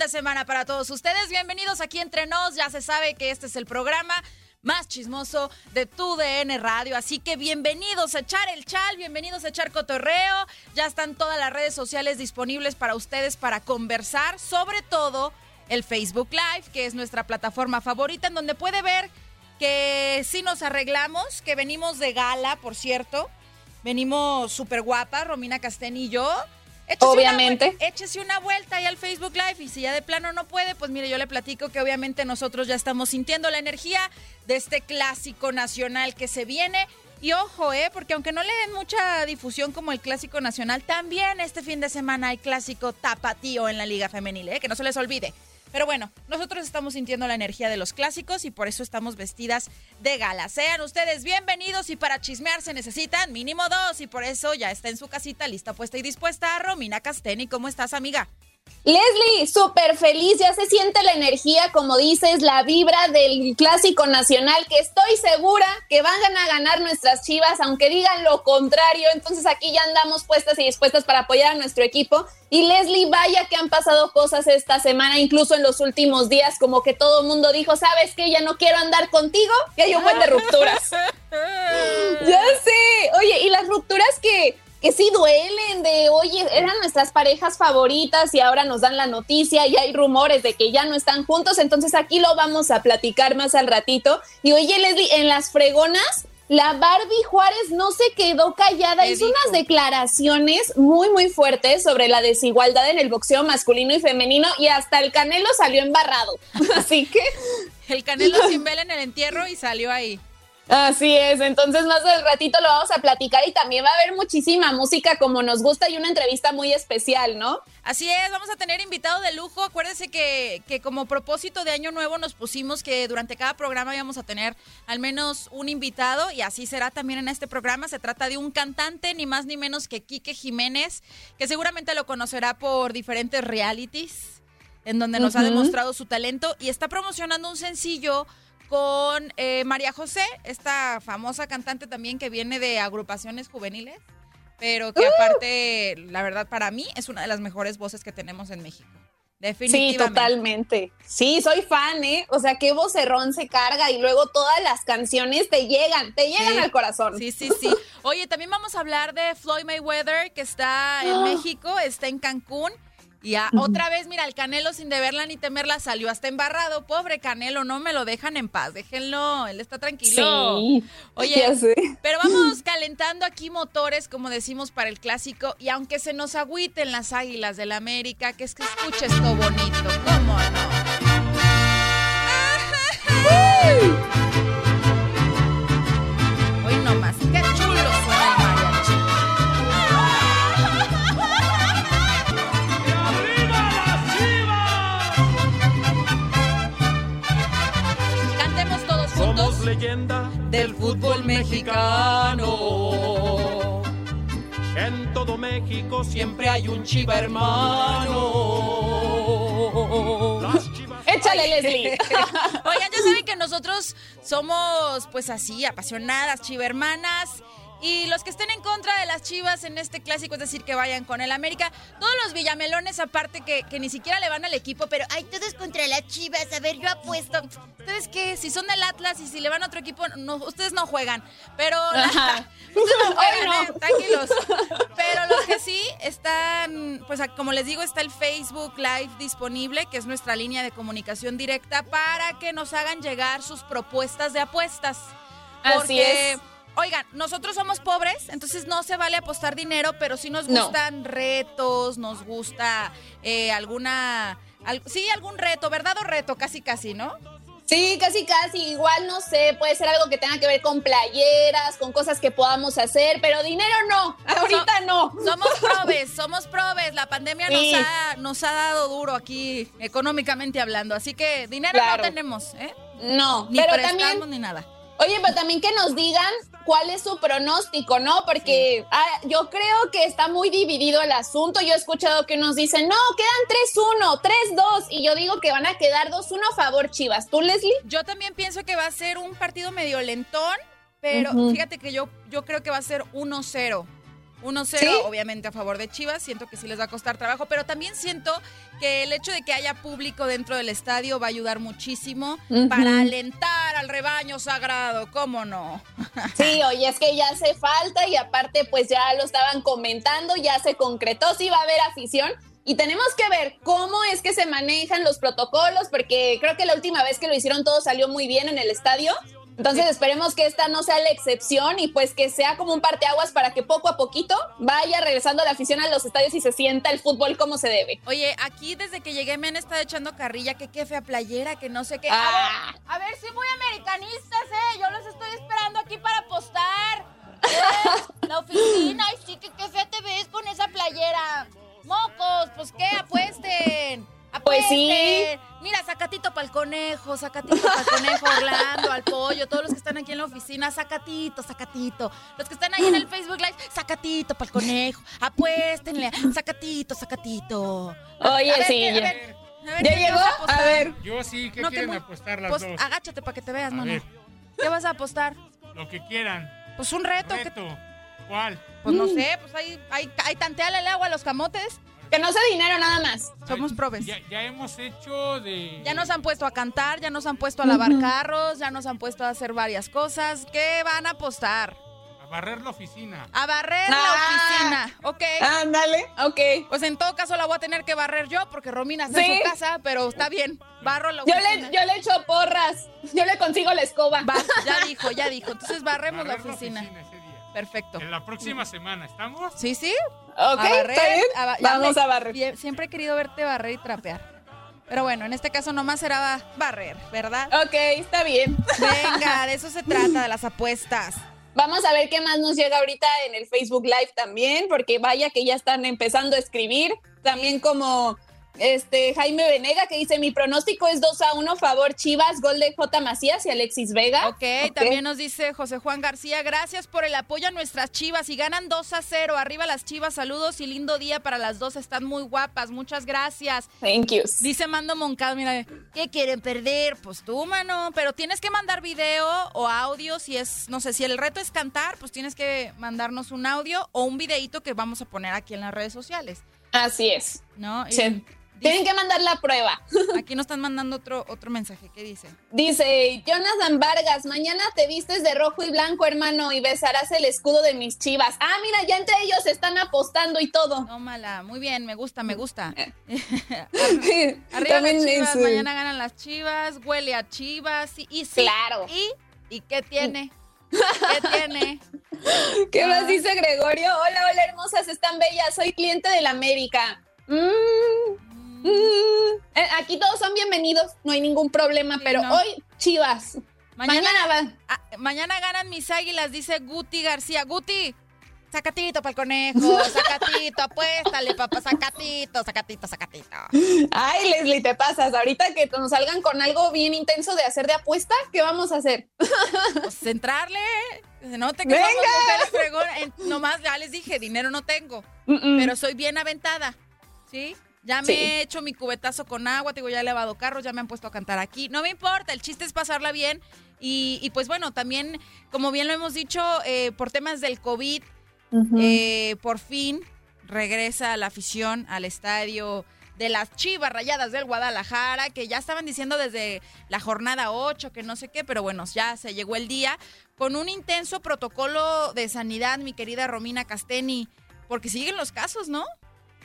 De semana para todos ustedes. Bienvenidos aquí entre nos. Ya se sabe que este es el programa más chismoso de tu DN Radio. Así que bienvenidos a echar el chal, bienvenidos a echar cotorreo. Ya están todas las redes sociales disponibles para ustedes para conversar, sobre todo el Facebook Live, que es nuestra plataforma favorita, en donde puede ver que sí nos arreglamos, que venimos de gala, por cierto. Venimos súper guapas, Romina Castén y yo. Échese Obviamente. Una, échese una vuelta ahí al Facebook Live y si ya de plano no puede, pues mire, yo le platico que obviamente nosotros ya estamos sintiendo la energía de este clásico nacional que se viene. Y ojo, eh, porque aunque no le den mucha difusión como el clásico nacional, también este fin de semana hay clásico tapatío en la Liga Femenil, eh, que no se les olvide. Pero bueno, nosotros estamos sintiendo la energía de los clásicos y por eso estamos vestidas de gala. Sean ustedes bienvenidos y para chismear se necesitan mínimo dos y por eso ya está en su casita lista, puesta y dispuesta Romina Casteni. ¿Cómo estás, amiga? Leslie, súper feliz, ya se siente la energía, como dices, la vibra del clásico nacional, que estoy segura que van a ganar nuestras chivas, aunque digan lo contrario. Entonces aquí ya andamos puestas y dispuestas para apoyar a nuestro equipo. Y Leslie, vaya que han pasado cosas esta semana, incluso en los últimos días, como que todo el mundo dijo, ¿sabes qué? Ya no quiero andar contigo, que hay un buen de rupturas. Ya sé. Oye, y las rupturas que, que sí duelen de, oye, eran nuestras parejas favoritas y ahora nos dan la noticia y hay rumores de que ya no están juntos, entonces aquí lo vamos a platicar más al ratito. Y oye, Leslie, en las fregonas, la Barbie Juárez no se quedó callada, ¿Qué hizo dijo? unas declaraciones muy, muy fuertes sobre la desigualdad en el boxeo masculino y femenino y hasta el Canelo salió embarrado. Así que... El Canelo sin vela en el entierro y salió ahí. Así es, entonces más del ratito lo vamos a platicar y también va a haber muchísima música como nos gusta y una entrevista muy especial, ¿no? Así es, vamos a tener invitado de lujo. Acuérdense que, que como propósito de año nuevo nos pusimos que durante cada programa íbamos a tener al menos un invitado y así será también en este programa. Se trata de un cantante, ni más ni menos que Quique Jiménez, que seguramente lo conocerá por diferentes realities en donde nos ha demostrado su talento y está promocionando un sencillo con eh, María José, esta famosa cantante también que viene de agrupaciones juveniles, pero que aparte, la verdad, para mí es una de las mejores voces que tenemos en México. Sí, Definitivamente. totalmente. Sí, soy fan, ¿eh? O sea, qué vocerrón se carga y luego todas las canciones te llegan, te llegan Sí. al corazón. Sí, sí, sí. Oye, también vamos a hablar de Floyd Mayweather, que está en México, está en Cancún. Y a- otra vez, mira, el Canelo sin deberla ni temerla salió hasta embarrado. Pobre Canelo, no me lo dejan en paz, déjenlo, él está tranquilo. Sí, Oye, pero vamos calentando aquí motores, como decimos, para el clásico. Y aunque se nos agüiten las águilas del América, que es que escuche esto bonito, ¿cómo no? Leyenda del fútbol mexicano. En todo México Siempre hay un chiva hermano. Las chivas Échale, Leslie. Oigan, ya ya saben que nosotros somos, pues así, apasionadas, chivermanas. Y los que estén en contra de las chivas en este clásico, es decir, que vayan con el América. Todos los villamelones, aparte, que, que ni siquiera le van al equipo, pero ay, todos contra las chivas. A ver, yo apuesto. ¿Ustedes qué? Si son del Atlas y si le van a otro equipo, no, ustedes no juegan. Pero. Ajá. ustedes no juegan, Hoy no. eh, tranquilos. Pero los que sí están, pues como les digo, está el Facebook Live disponible, que es nuestra línea de comunicación directa, para que nos hagan llegar sus propuestas de apuestas. Así es. Oigan, nosotros somos pobres, entonces no se vale apostar dinero, pero sí nos No. gustan retos, nos gusta eh, alguna... al- sí, algún reto, ¿verdad o reto? Casi, casi, ¿no? Sí, casi, casi. Igual, no sé, puede ser algo que tenga que ver con playeras, con cosas que podamos hacer, pero dinero no. Ahorita no. Somos probes, somos probes. La pandemia Sí. nos, ha, nos ha dado duro aquí, económicamente hablando. Así que dinero Claro. no tenemos, ¿eh? No, Ni pero prestamos también, ni nada. oye, pero también que nos digan cuál es su pronóstico, ¿no? Porque ah, yo creo que está muy dividido el asunto. Yo he escuchado que nos dicen, no, quedan 3-1, 3-2, y yo digo que van a quedar 2-1 a favor Chivas. ¿Tú, Leslie? Yo también pienso que va a ser un partido medio lentón, pero fíjate que yo, yo creo que va a ser 1-0. 1-0, ¿Sí? obviamente a favor de Chivas, siento que sí les va a costar trabajo, pero también siento que el hecho de que haya público dentro del estadio va a ayudar muchísimo para alentar al rebaño sagrado, ¿cómo no? Sí, oye, es que ya hace falta y aparte pues ya lo estaban comentando, ya se concretó, sí va a haber afición y tenemos que ver cómo es que se manejan los protocolos porque creo que la última vez que lo hicieron todo salió muy bien en el estadio. Entonces esperemos que esta no sea la excepción y pues que sea como un parteaguas para que poco a poquito vaya regresando la afición a los estadios y se sienta el fútbol como se debe. Oye, aquí desde que llegué me han estado echando carrilla, que qué fea playera, que no sé qué. Ah. A ver, a ver, sí muy americanistas, ¿eh? Yo los estoy esperando aquí para apostar. ¿Eh? La oficina, ay sí, que qué fea te ves con esa playera. Mocos, pues qué, apuesten. Pues Apuesten. sí. Mira, sacatito para el conejo, sacatito para el conejo, Orlando, al pollo, todos los que están aquí en la oficina, sacatito, sacatito. Los que están ahí en el Facebook Live, sacatito para el conejo. Apuéstenle, sacatito, sacatito. Oye, ver, sí, ¿qué- a ya. ver, a ver, ¿Ya ¿qué llegó? A ver. Yo sí, ¿qué No, quieren apostar las Pues dos? agáchate para que te veas, A no, no. ver. ¿Qué vas a apostar? Lo que quieran. Pues un reto. que- Reto. ¿Cuál? pues no sé, pues ahí, ahí, ahí tanteale el agua a los camotes. Que no sea dinero nada más. Somos probes. Ya, ya hemos hecho de... Ya nos han puesto a cantar, ya nos han puesto a lavar carros, ya nos han puesto a hacer varias cosas. ¿Qué van a apostar? A barrer la oficina. A barrer Ah. la oficina. Ok. Ándale, ok. Pues en todo caso la voy a tener que barrer yo porque Romina está Sí. en su casa, pero está bien. Barro la Yo oficina. le, yo le echo porras. Yo le consigo la escoba. Va, ya dijo, ya dijo. Entonces barremos la oficina. ese día. Perfecto. En la próxima semana, ¿estamos? Sí, sí. Ok, a barrer, está bien. a Vamos me- a barrer. siempre he querido verte barrer y trapear. Pero bueno, en este caso nomás será ba- barrer, ¿verdad? Ok, está bien. Venga, de eso se trata, de las apuestas. Vamos a ver qué más nos llega ahorita en el Facebook Live también, porque vaya que ya están empezando a escribir. También como este Jaime Venega que dice, mi pronóstico es 2 a 1 favor Chivas, gol de J. Macías y Alexis Vega. Ok, también nos dice José Juan García, gracias por el apoyo a nuestras chivas y ganan 2 a 0. Arriba las chivas, saludos y lindo día para las dos, están muy guapas, muchas gracias. Thank you. Dice Mando Moncada, mira, ¿qué quieren perder? Pues tú, mano, pero tienes que mandar video o audio si es, no sé, si el reto es cantar, pues tienes que mandarnos un audio o un videito que vamos a poner aquí en las redes sociales, Así es. ¿no? Y Sí. Tienen que mandar la prueba. aquí nos están mandando otro, otro mensaje, ¿qué dice? Dice Jonathan Vargas, mañana te vistes de rojo y blanco, hermano, y besarás el escudo de mis chivas. Ah, mira, ya entre ellos están apostando y todo. Tómala, muy bien, me gusta, me gusta. Arriba También las chivas, eh, mañana ganan las chivas, huele a chivas, y, y sí. Claro. ¿Y? ¿Y qué tiene? ¿Qué tiene? ¿Qué Ah. más dice Gregorio? Hola, hola, hermosas, están bellas. Soy cliente de la América. Mm, mm. Eh, Aquí todos son bienvenidos, no hay ningún problema, Sí, pero no. hoy Chivas. Mañana, Mañana mañana ganan mis águilas, dice Guti García. Guti, sacatito para el conejo, sacatito, apuéstale, papá, sacatito, sacatito, sacatito. Ay, Leslie, te pasas. Ahorita que nos salgan con algo bien intenso de hacer de apuesta, ¿qué vamos a hacer? Pues centrarle, que se note que Venga. somos mujeres fregonas. Nomás ya les dije, dinero no tengo, Mm, mm. pero soy bien aventada, ¿sí? Ya me Sí. he hecho mi cubetazo con agua, te digo, ya he lavado carros, ya me han puesto a cantar aquí. No me importa, el chiste es pasarla bien. Y, y pues bueno, también, como bien lo hemos dicho, eh, por temas del COVID, eh, por fin regresa la afición al estadio de las Chivas Rayadas del Guadalajara, que ya estaban diciendo desde la jornada 8, que no sé qué, pero bueno, ya se llegó el día, con un intenso protocolo de sanidad, mi querida Romina Casteni, porque siguen los casos, ¿no?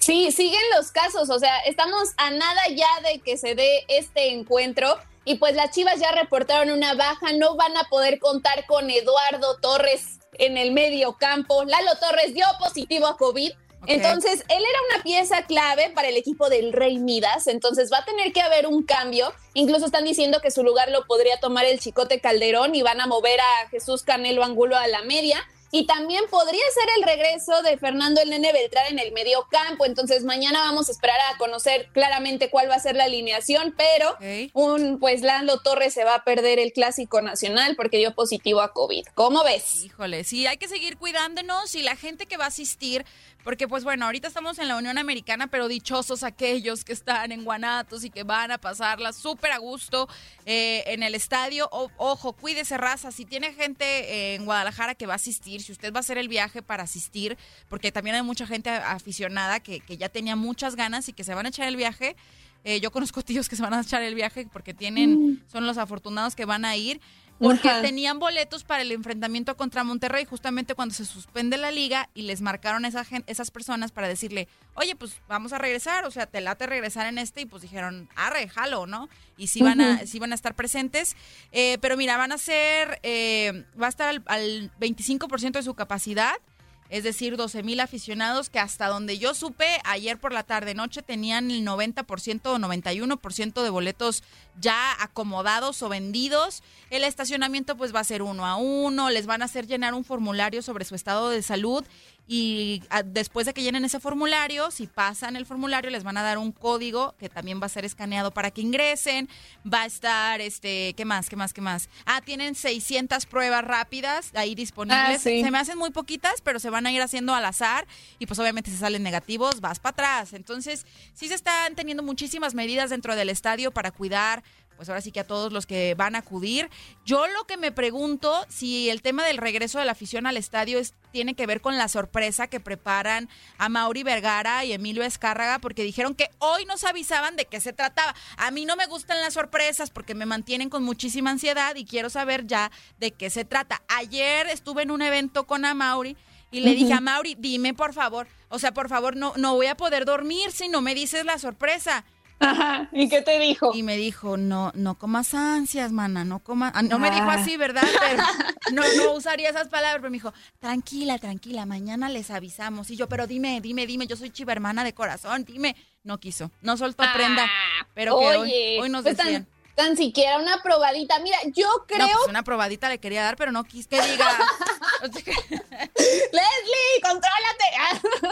Sí, siguen los casos, o sea, estamos a nada ya de que se dé este encuentro y pues las Chivas ya reportaron una baja, no van a poder contar con Eduardo Torres en el medio campo. Lalo Torres dio positivo a COVID. Entonces, él era una pieza clave para el equipo del Rey Midas, entonces va a tener que haber un cambio. Incluso están diciendo que su lugar lo podría tomar el Chicote Calderón y van a mover a Jesús Canelo Angulo a la media. Y también podría ser el regreso de Fernando el Nene Beltrán en el medio campo. Entonces mañana vamos a esperar a conocer claramente cuál va a ser la alineación, pero un pues Lalo Torres se va a perder el clásico nacional porque dio positivo a COVID. ¿Cómo ves? Híjole, sí, hay que seguir cuidándonos y la gente que va a asistir, porque pues bueno, ahorita estamos en la Unión Americana, pero dichosos aquellos que están en Guanatos y que van a pasarla súper a gusto eh, en el estadio. O- ojo, cuídese raza, si tiene gente eh, en Guadalajara que va a asistir, si usted va a hacer el viaje para asistir, porque también hay mucha gente aficionada que, que ya tenía muchas ganas y que se van a echar el viaje. Eh, yo conozco tíos que se van a echar el viaje porque tienen, son los afortunados que van a ir, porque Ajá. tenían boletos para el enfrentamiento contra Monterrey justamente cuando se suspende la liga y les marcaron esa esas personas para decirle, oye, pues vamos a regresar, o sea, te late regresar en este y pues dijeron, arre, jalo, ¿no? Y sí van a, sí van a estar presentes, Eh, pero mira, van a ser, eh, va a estar al, al 25% de su capacidad. Es decir, 12 mil aficionados que hasta donde yo supe, ayer por la tarde noche tenían el 90% o 91% de boletos ya acomodados o vendidos. El estacionamiento pues va a ser uno a uno, les van a hacer llenar un formulario sobre su estado de salud y ah, después de que llenen ese formulario, si pasan el formulario, les van a dar un código que también va a ser escaneado para que ingresen. Va a estar, este, ¿qué más? ¿Qué más? ¿Qué más? Ah, tienen 600 pruebas rápidas ahí disponibles. Ah, sí. Se me hacen muy poquitas, pero se van a ir haciendo al azar y pues obviamente si salen negativos, vas para atrás. Entonces, sí se están teniendo muchísimas medidas dentro del estadio para cuidar pues ahora sí que a todos los que van a acudir. Yo lo que me pregunto si el tema del regreso de la afición al estadio es, tiene que ver con la sorpresa que preparan a Mauri Vergara y Emilio Escárraga, porque dijeron que hoy nos avisaban de qué se trataba. A mí no me gustan las sorpresas porque me mantienen con muchísima ansiedad y quiero saber ya de qué se trata. Ayer estuve en un evento con Amauri. Y le dije a Mauri, dime por favor, o sea, por favor, no, no voy a poder dormir si no me dices la sorpresa. Ajá, ¿y qué te dijo? Y me dijo, no, no comas ansias, mana, no comas. ah, No me dijo Ah. así, ¿verdad? Pero no, no usaría esas palabras, pero me dijo, tranquila, tranquila, mañana les avisamos. Y yo, pero dime, dime, dime, yo soy chiva hermana de corazón, dime. No quiso, no soltó prenda, pero que hoy, Oye, hoy nos pues decían. Tan, siquiera una probadita. Mira, yo creo No, pues una probadita le quería dar, pero no quis que diga. Leslie, contrólate.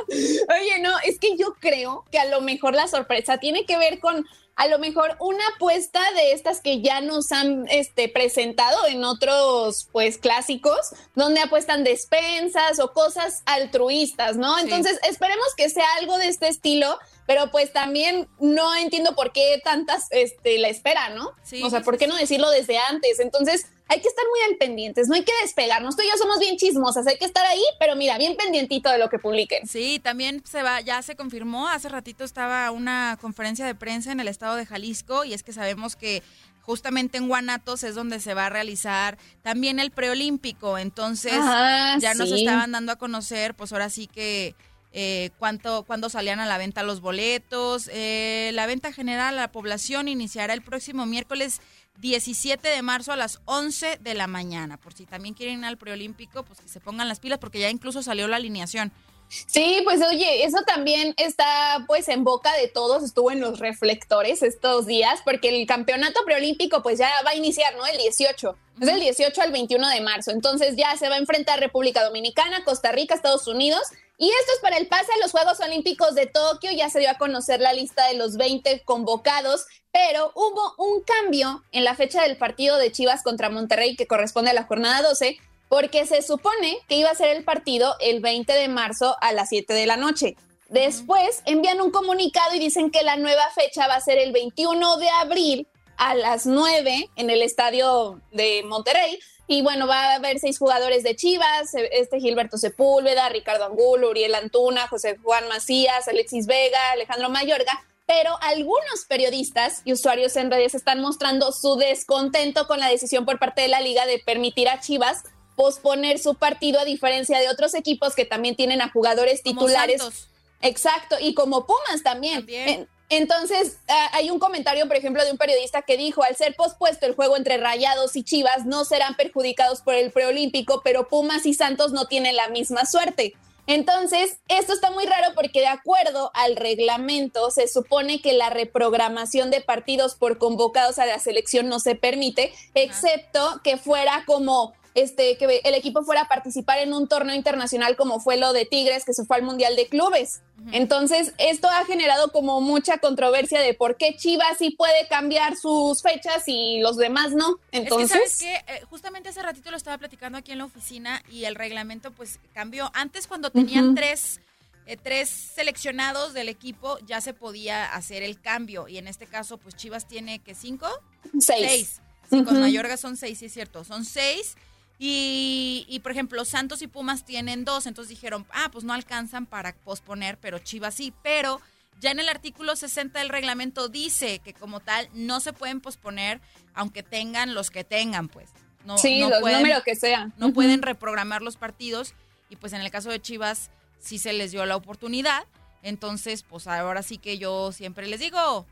Oye, no, es que yo creo que a lo mejor la sorpresa tiene que ver con a lo mejor una apuesta de estas que ya nos han este, presentado en otros pues clásicos, donde apuestan despensas o cosas altruistas, ¿no? Sí. Entonces, esperemos que sea algo de este estilo, pero pues también no entiendo por qué tantas este, la espera, ¿no? Sí, o sea, ¿por qué no decirlo desde antes? Entonces, hay que estar muy al pendientes, no hay que despegarnos. Tú y yo somos bien chismosas, hay que estar ahí, pero mira, bien pendientito de lo que publiquen. Sí, también se va, ya se confirmó, hace ratito estaba una conferencia de prensa en el estado de Jalisco y es que sabemos que justamente en Guanatos es donde se va a realizar también el preolímpico, entonces ya nos estaban dando a conocer, pues ahora sí que eh, cuánto, cuándo salían a la venta los boletos. Eh, la venta general a la población iniciará el próximo miércoles 17 de marzo a las 11 de la mañana. Por si también quieren ir al preolímpico, pues que se pongan las pilas porque ya incluso salió la alineación. Sí, pues oye, eso también está pues en boca de todos, estuvo en los reflectores estos días, porque el campeonato preolímpico pues ya va a iniciar, ¿no? El 18, es del 18 al 21 de marzo, entonces ya se va a enfrentar República Dominicana, Costa Rica, Estados Unidos, y esto es para el pase a los Juegos Olímpicos de Tokio, ya se dio a conocer la lista de los 20 convocados, pero hubo un cambio en la fecha del partido de Chivas contra Monterrey que corresponde a la jornada 12, porque se supone que iba a ser el partido el 20 de marzo a las 7 de la noche. Después envían un comunicado y dicen que la nueva fecha va a ser el 21 de abril a las 9 en el estadio de Monterrey. Y bueno, va a haber seis jugadores de Chivas, este Gilberto Sepúlveda, Ricardo Angulo, Uriel Antuna, José Juan Macías, Alexis Vega, Alejandro Mayorga, pero algunos periodistas y usuarios en redes están mostrando su descontento con la decisión por parte de la liga de permitir a Chivas posponer su partido a diferencia de otros equipos que también tienen a jugadores titulares. Exacto, y como Pumas también. También. En- Entonces, hay un comentario, por ejemplo, de un periodista que dijo, al ser pospuesto el juego entre Rayados y Chivas, no serán perjudicados por el preolímpico, pero Pumas y Santos no tienen la misma suerte. Entonces, esto está muy raro porque de acuerdo al reglamento, se supone que la reprogramación de partidos por convocados a la selección no se permite, excepto que fuera como este que el equipo fuera a participar en un torneo internacional como fue lo de Tigres que se fue al Mundial de Clubes. Entonces, esto ha generado como mucha controversia de por qué Chivas sí puede cambiar sus fechas y los demás no. Entonces, es que, ¿sabes qué? Eh, justamente hace ratito lo estaba platicando aquí en la oficina y el reglamento pues cambió. Antes cuando tenían tres, eh, tres seleccionados del equipo ya se podía hacer el cambio y en este caso pues Chivas tiene que cinco, seis. Sí, con Ujú. Mayorga son seis, sí es cierto, son seis. Y, y, por ejemplo, Santos y Pumas tienen dos, entonces dijeron, ah, pues no alcanzan para posponer, pero Chivas sí. Pero ya en el artículo 60 del reglamento dice que como tal no se pueden posponer, aunque tengan los que tengan, pues. No, sí, no los pueden- números que sea. no pueden reprogramar los partidos y pues en el caso de Chivas sí se les dio la oportunidad. Entonces, pues ahora sí que yo siempre les digo,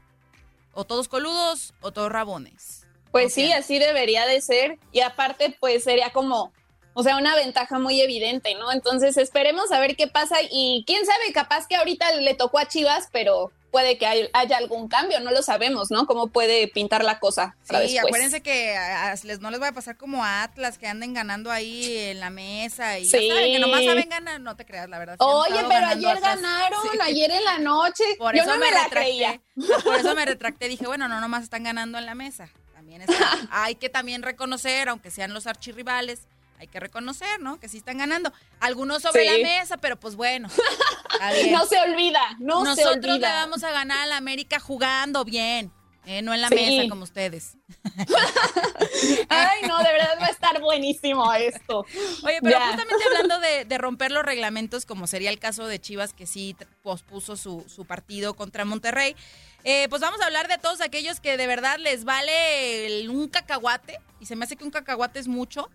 o todos coludos o todos rabones. Pues sí, así debería de ser. Y aparte, pues sería como, o sea, una ventaja muy evidente, ¿no? Entonces esperemos a ver qué pasa. Y quién sabe, capaz que ahorita le tocó a Chivas, pero puede que hay- haya algún cambio, no lo sabemos, ¿no? Cómo puede pintar la cosa. para Sí, después. acuérdense que a- a- les, no les va a pasar como a Atlas, que anden ganando ahí en la mesa y Sí. ya saben que nomás saben ganar, no te creas, la verdad. Oye, pero ayer ganaron, Sí. ayer en la noche. Por Yo eso no me, me, la retracté. creía. Por eso me retracté. Dije, bueno, no nomás están ganando en la mesa. También está- hay que también reconocer, aunque sean los archirrivales, hay que reconocer, ¿no? Que sí están ganando. Algunos sobre Sí. la mesa, pero pues bueno. No se olvida, no se Nosotros le olvida. vamos a ganar a la América jugando bien. eh, no en la Sí. mesa como ustedes. Ay, no, de verdad va a estar buenísimo esto. Oye, pero Ya. justamente hablando de, de romper los reglamentos, como sería el caso de Chivas, que sí pospuso su, su partido contra Monterrey, eh, pues vamos a hablar de todos aquellos que de verdad les vale el- un cacahuate, y se me hace que un cacahuate es mucho.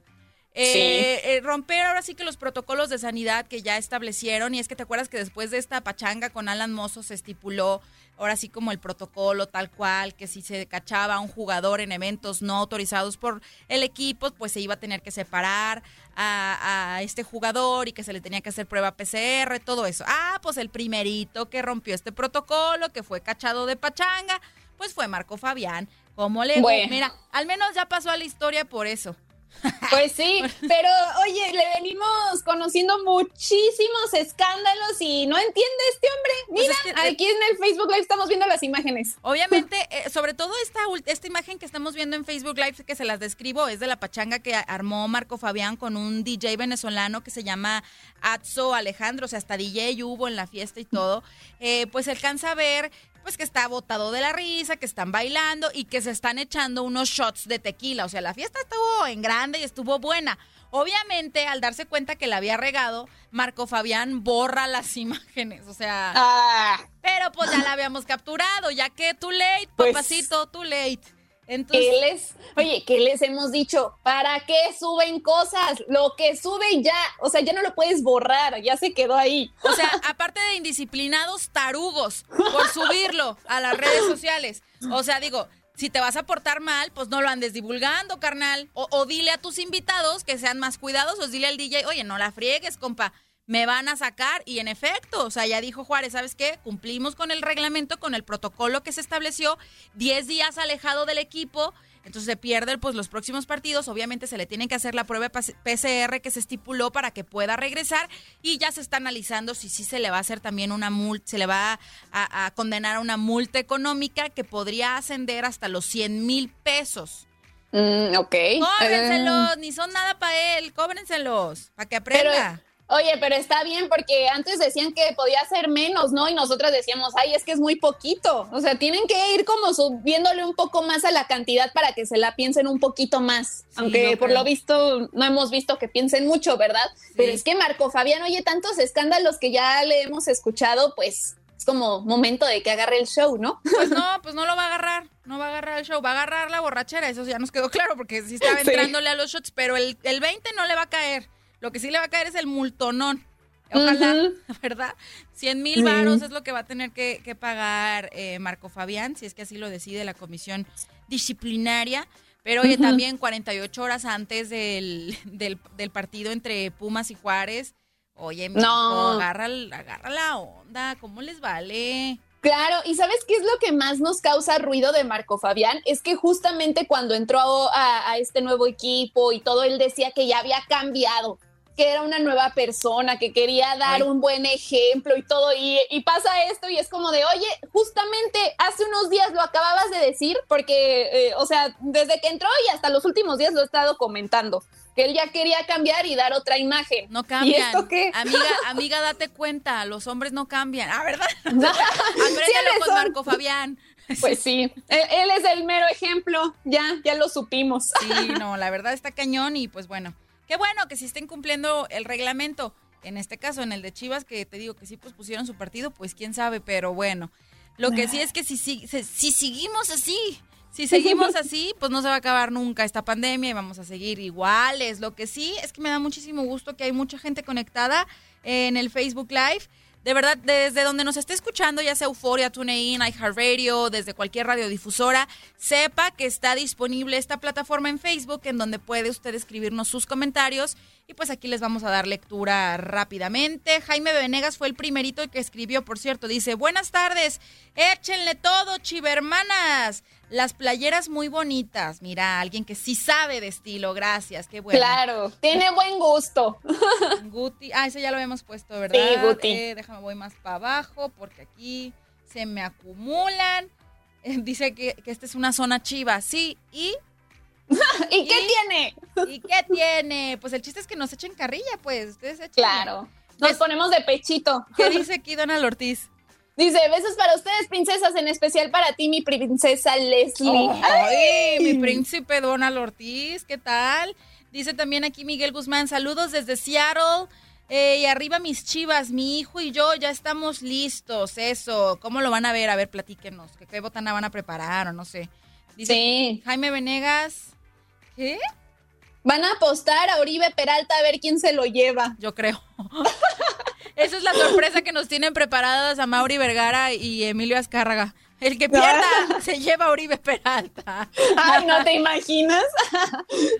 Eh, eh, romper ahora sí que los protocolos de sanidad que ya establecieron, y es que te acuerdas que después de esta pachanga con Alan Mozo se estipuló ahora sí como el protocolo tal cual, que si se cachaba a un jugador en eventos no autorizados por el equipo, pues se iba a tener que separar a, a este jugador y que se le tenía que hacer prueba PCR, todo eso. Ah, pues el primerito que rompió este protocolo, que fue cachado de pachanga, pues fue Marco Fabián. ¿Cómo le Bueno. Mira, al menos ya pasó a la historia por eso. Pues sí, pero oye, le venimos conociendo muchísimos escándalos y no entiende este hombre. Pues Mira, es que- aquí en el Facebook Live estamos viendo las imágenes. Obviamente, eh, sobre todo esta, esta imagen que estamos viendo en Facebook Live, que se las describo, es de la pachanga que armó Marco Fabián con un DJ venezolano que se llama Atzo Alejandro, o sea, hasta DJ hubo en la fiesta y todo. Eh, pues alcanza a ver pues que está botado de la risa, que están bailando y que se están echando unos shots de tequila. O sea, la fiesta estuvo en grande y estuvo buena. Obviamente, al darse cuenta que la había regado, Marco Fabián borra las imágenes. O sea, Ah, pero pues ya la habíamos capturado, ya que too late, Pues- papacito, too late. Entonces, ¿qué les, oye, ¿qué les hemos dicho? ¿Para qué suben cosas? Lo que sube ya, o sea, ya no lo puedes borrar, ya se quedó ahí. o sea, aparte de indisciplinados tarugos por subirlo a las redes sociales. O sea, digo, si te vas a portar mal, pues no lo andes divulgando, carnal. O, o dile a tus invitados que sean más cuidadosos, dile al DJ, oye, no la friegues, compa. Me van a sacar y en efecto, o sea, ya dijo Juárez, ¿sabes qué? Cumplimos con el reglamento, con el protocolo que se estableció, 10 días alejado del equipo, entonces se pierden pues los próximos partidos, obviamente se le tiene que hacer la prueba PCR que se estipuló para que pueda regresar y ya se está analizando si sí se le va a hacer también una multa, se le va a, a condenar a una multa económica que podría ascender hasta los 100 mil pesos. Mm, ok. Cóbrenselos, ni son nada para él, cóbrenselos, para que Pero, aprenda. Oye, pero está bien porque antes decían que podía ser menos, ¿no? Y nosotras decíamos, ay, es que es muy poquito. O sea, tienen que ir como subiéndole un poco más a la cantidad para que se la piensen un poquito más. Aunque por creo. lo visto no hemos visto que piensen mucho, ¿verdad? Pero es que Marco Fabián, oye, tantos escándalos que ya le hemos escuchado, pues es como momento de que agarre el show, ¿no? Pues no, pues no lo va a agarrar, no va a agarrar el show, va a agarrar la borrachera, eso ya nos quedó claro, porque sí estaba Sí. entrándole a los shots, pero el, el 20 no le va a caer. Lo que sí le va a caer es el multonón. Ojalá. ¿verdad? 100 mil varos es lo que va a tener que, que pagar eh, Marco Fabián, si es que así lo decide la comisión disciplinaria. Pero oye, Ujú. también 48 horas antes del, del, del partido entre Pumas y Juárez. Oye, mijo, No. agarra, la onda, ¿cómo les vale? Claro, y ¿sabes qué es lo que más nos causa ruido de Marco Fabián? Es que justamente cuando entró a, a este nuevo equipo y todo, él decía que ya había cambiado, que era una nueva persona, que quería dar Ay. un buen ejemplo y todo, y, y pasa esto y es como de, oye, justamente hace unos días lo acababas de decir, porque, eh, o sea, desde que entró y hasta los últimos días lo he estado comentando, que él ya quería cambiar y dar otra imagen. No ¿Y cambian. esto qué? Amiga, amiga, date cuenta, los hombres no cambian. Ah, ¿verdad? Apréndelo con razón. Marco Fabián. Pues sí, él, él es el mero ejemplo, ya, ya lo supimos. Sí, no, la verdad está cañón y pues bueno, qué bueno que si estén cumpliendo el reglamento. En este caso, en el de Chivas, que te digo que sí pues pusieron su partido, pues quién sabe, pero bueno. Lo que sí es que si, si, si, si seguimos así, si seguimos así, pues no se va a acabar nunca esta pandemia y vamos a seguir iguales. Lo que sí es que me da muchísimo gusto que hay mucha gente conectada en el Facebook Live. De verdad, desde donde nos esté escuchando, ya sea Euforia, TuneIn, iHeartRadio, desde cualquier radiodifusora, sepa que está disponible esta plataforma en Facebook en donde puede usted escribirnos sus comentarios y pues aquí les vamos a dar lectura rápidamente. Jaime Venegas fue el primerito que escribió, por cierto, dice, buenas tardes, échenle todo, chivermanas. Las playeras muy bonitas. Mira, alguien que sí sabe de estilo, gracias, qué bueno. Claro, tiene buen gusto. Guti. Ah, ese ya lo habíamos puesto, ¿verdad? Sí, Guti. Eh, déjame, voy más para abajo porque aquí se me acumulan. Eh, dice que, que esta es una zona chiva. Sí, ¿y? ¿Y qué tiene? ¿Y qué tiene? Pues el chiste es que nos echen carrilla, pues. Ustedes échenle. Claro. Nos ponemos de pechito. ¿Qué dice aquí Donald Ortiz? Dice, besos para ustedes, princesas, en especial para ti, mi princesa Leslie. Ay, mi príncipe Donald Ortiz, ¿qué tal? Dice también aquí Miguel Guzmán, saludos desde Seattle. eh, y arriba mis chivas, mi hijo y yo ya estamos listos. Eso, ¿cómo lo van a ver? A ver, platíquenos. ¿Qué, qué botana van a preparar o no sé? Dice Sí. Jaime Venegas. ¿Qué? Van a apostar a Oribe Peralta a ver quién se lo lleva. Yo creo. Esa es la sorpresa que nos tienen preparadas a Mauri Vergara y Emilio Azcárraga. El que pierda se lleva a Oribe Peralta. Ay, ¿no te imaginas?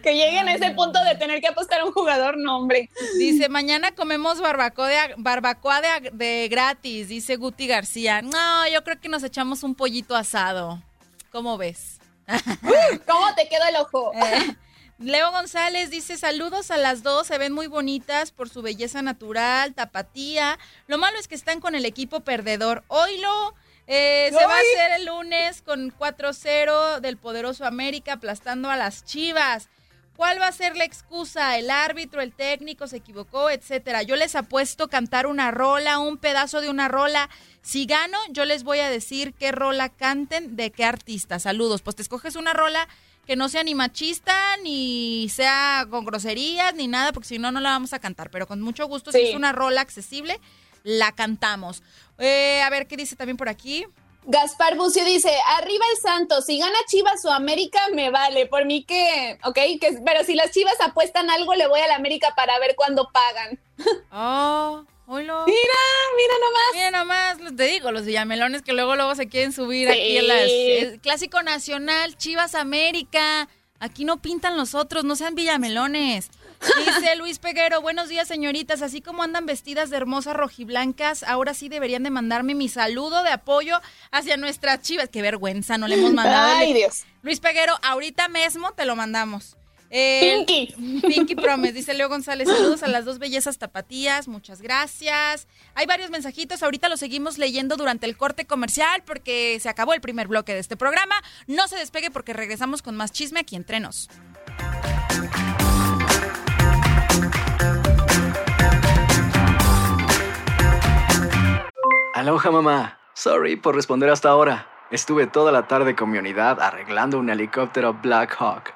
que lleguen a ese punto de tener que apostar a un jugador, no, hombre. Dice, mañana comemos barbacoa de, barbacoa de, de gratis, dice Guti García. No, yo creo que nos echamos un pollito asado. ¿Cómo ves? ¿Cómo te quedó el ojo? Eh, Leo González dice, saludos a las dos, se ven muy bonitas por su belleza natural, tapatía. Lo malo es que están con el equipo perdedor. Hoylo eh, se va a hacer el lunes con 4-0 del poderoso América aplastando a las Chivas. ¿Cuál va a ser la excusa? El árbitro, el técnico se equivocó, etcétera. Yo les apuesto cantar una rola, un pedazo de una rola. Si gano, yo les voy a decir qué rola canten, de qué artista. Saludos. Pues te escoges una rola que no sea ni machista, ni sea con groserías, ni nada, porque si no, no la vamos a cantar. Pero con mucho gusto, si es una rola accesible, la cantamos. Eh, a ver, ¿qué dice también por aquí? Gaspar Bucio dice, arriba el Santos, si gana Chivas o América, me vale. Por mí que, ok, que, pero si las Chivas apuestan algo, le voy a la América para ver cuándo pagan. Oh, hola. Mira, mira nomás. Mira nomás, te digo, los villamelones que luego luego se quieren subir Sí. aquí en las... el clásico nacional, Chivas América. Aquí no pintan los otros, no sean villamelones. Dice Luis Peguero, buenos días señoritas, así como andan vestidas de hermosas rojiblancas, ahora sí deberían de mandarme mi saludo de apoyo hacia nuestras chivas. Qué vergüenza, no le hemos mandado. Ay, Dios. Luis Peguero, ahorita mismo te lo mandamos. Eh, Pinky. Pinky Promise, dice Leo González. Saludos a las dos bellezas tapatías, muchas gracias. Hay varios mensajitos, ahorita los seguimos leyendo durante el corte comercial porque se acabó el primer bloque de este programa. No se despegue porque regresamos con más chisme aquí entre nos. Aloha mamá, sorry por responder hasta ahora. Estuve toda la tarde con mi unidad arreglando un helicóptero Black Hawk.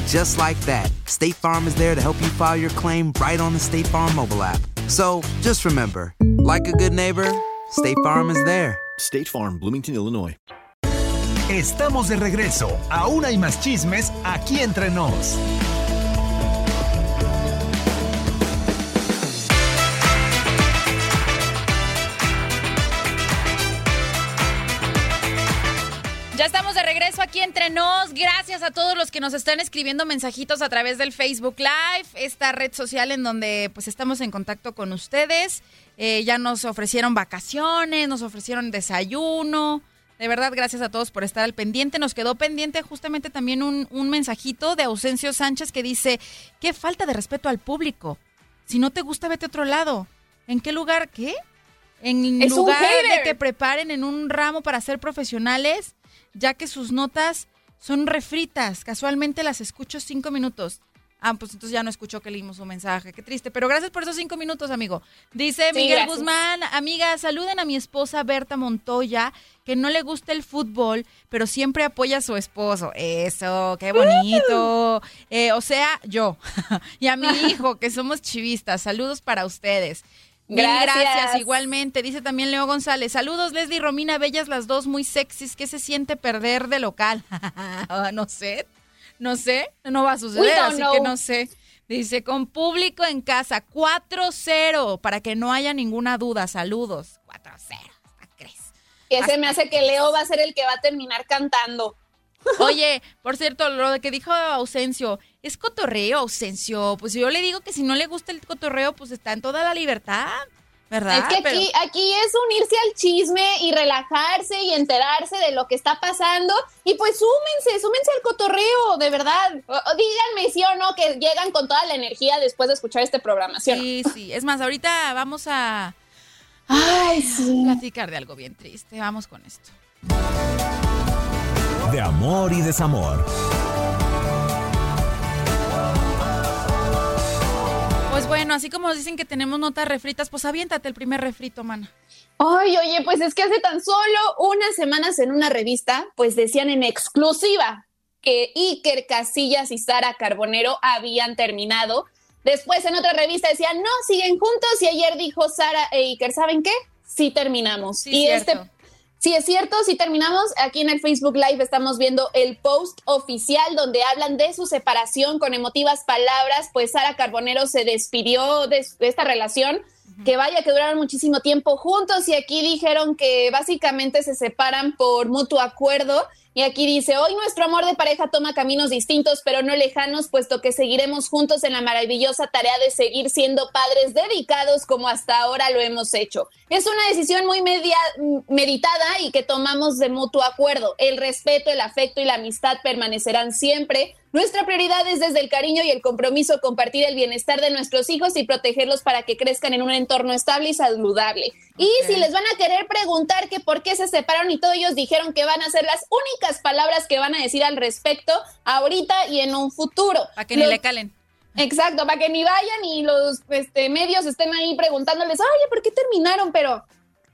And just like that, State Farm is there to help you file your claim right on the State Farm mobile app. So just remember, like a good neighbor, State Farm is there. State Farm, Bloomington, Illinois. Estamos de regreso. Aún hay más chismes aquí entre nos. Regreso aquí entre nos. Gracias a todos los que nos están escribiendo mensajitos a través del Facebook Live, esta red social en donde pues estamos en contacto con ustedes. Eh, ya nos ofrecieron vacaciones, nos ofrecieron desayuno. De verdad, gracias a todos por estar al pendiente. Nos quedó pendiente justamente también un, un mensajito de Ausencio Sánchez que dice, qué falta de respeto al público. Si no te gusta, vete a otro lado. ¿En qué lugar? ¿Qué? En Es lugar de que preparen en un ramo para ser profesionales, ya que sus notas son refritas. Casualmente las escucho cinco minutos. Ah, pues entonces ya no escuchó que leímos su mensaje. Qué triste. Pero gracias por esos cinco minutos, amigo. Dice Sí, Miguel gracias. Guzmán, amiga, saluden a mi esposa Berta Montoya, que no le gusta el fútbol, pero siempre apoya a su esposo. Eso, qué bonito. Eh, o sea, yo. y a mi hijo, que somos chivistas. Saludos para ustedes. Mil Gracias. gracias, igualmente. Dice también Leo González. Saludos, Leslie y Romina, bellas las dos, muy sexys. ¿Qué se siente perder de local? Ah, no sé, no sé, no va a suceder, así know. que no sé. Dice, con público en casa, 4-0, para que no haya ninguna duda. Saludos, 4-0. Que se me hace que Leo va a ser el que va a terminar cantando. Oye, por cierto, lo que dijo Ausencio, es cotorreo, Ausencio. Pues yo le digo que si no le gusta el cotorreo, pues está en toda la libertad, ¿verdad? Es que Pero- aquí, es unirse al chisme y relajarse y enterarse de lo que está pasando. Y pues súmense, súmense al cotorreo, de verdad. O- o díganme sí o no que llegan con toda la energía después de escuchar este programa, ¿sí? Sí, sí. Es más, ahorita vamos a Ay, sí. platicar de algo bien triste. Vamos con esto. De amor y desamor. Pues bueno, así como dicen que tenemos notas refritas, pues aviéntate el primer refrito, mana. Ay, oye, pues es que hace tan solo unas semanas en una revista, pues decían en exclusiva que Iker Casillas y Sara Carbonero habían terminado. Después en otra revista decían, no, siguen juntos. Y ayer dijo Sara e Iker, ¿saben qué? Sí terminamos. Sí, y cierto. este, sí es cierto, sí terminamos. Aquí en el Facebook Live estamos viendo el post oficial donde hablan de su separación con emotivas palabras. Pues Sara Carbonero se despidió de, de esta relación que vaya que duraron muchísimo tiempo juntos y aquí dijeron que básicamente se separan por mutuo acuerdo y aquí dice, hoy nuestro amor de pareja toma caminos distintos pero no lejanos puesto que seguiremos juntos en la maravillosa tarea de seguir siendo padres dedicados como hasta ahora lo hemos hecho. Es una decisión muy media- meditada y que tomamos de mutuo acuerdo. El respeto, el afecto y la amistad permanecerán siempre. Nuestra prioridad es desde el cariño y el compromiso compartir el bienestar de nuestros hijos y protegerlos para que crezcan en un entorno estable y saludable. Y si les van a querer preguntar que por qué se separaron y todos ellos dijeron que van a ser las únicas palabras que van a decir al respecto ahorita y en un futuro. Para que ni le calen. Exacto, para que ni vayan y los este, medios estén ahí preguntándoles, oye, ¿por qué terminaron? Pero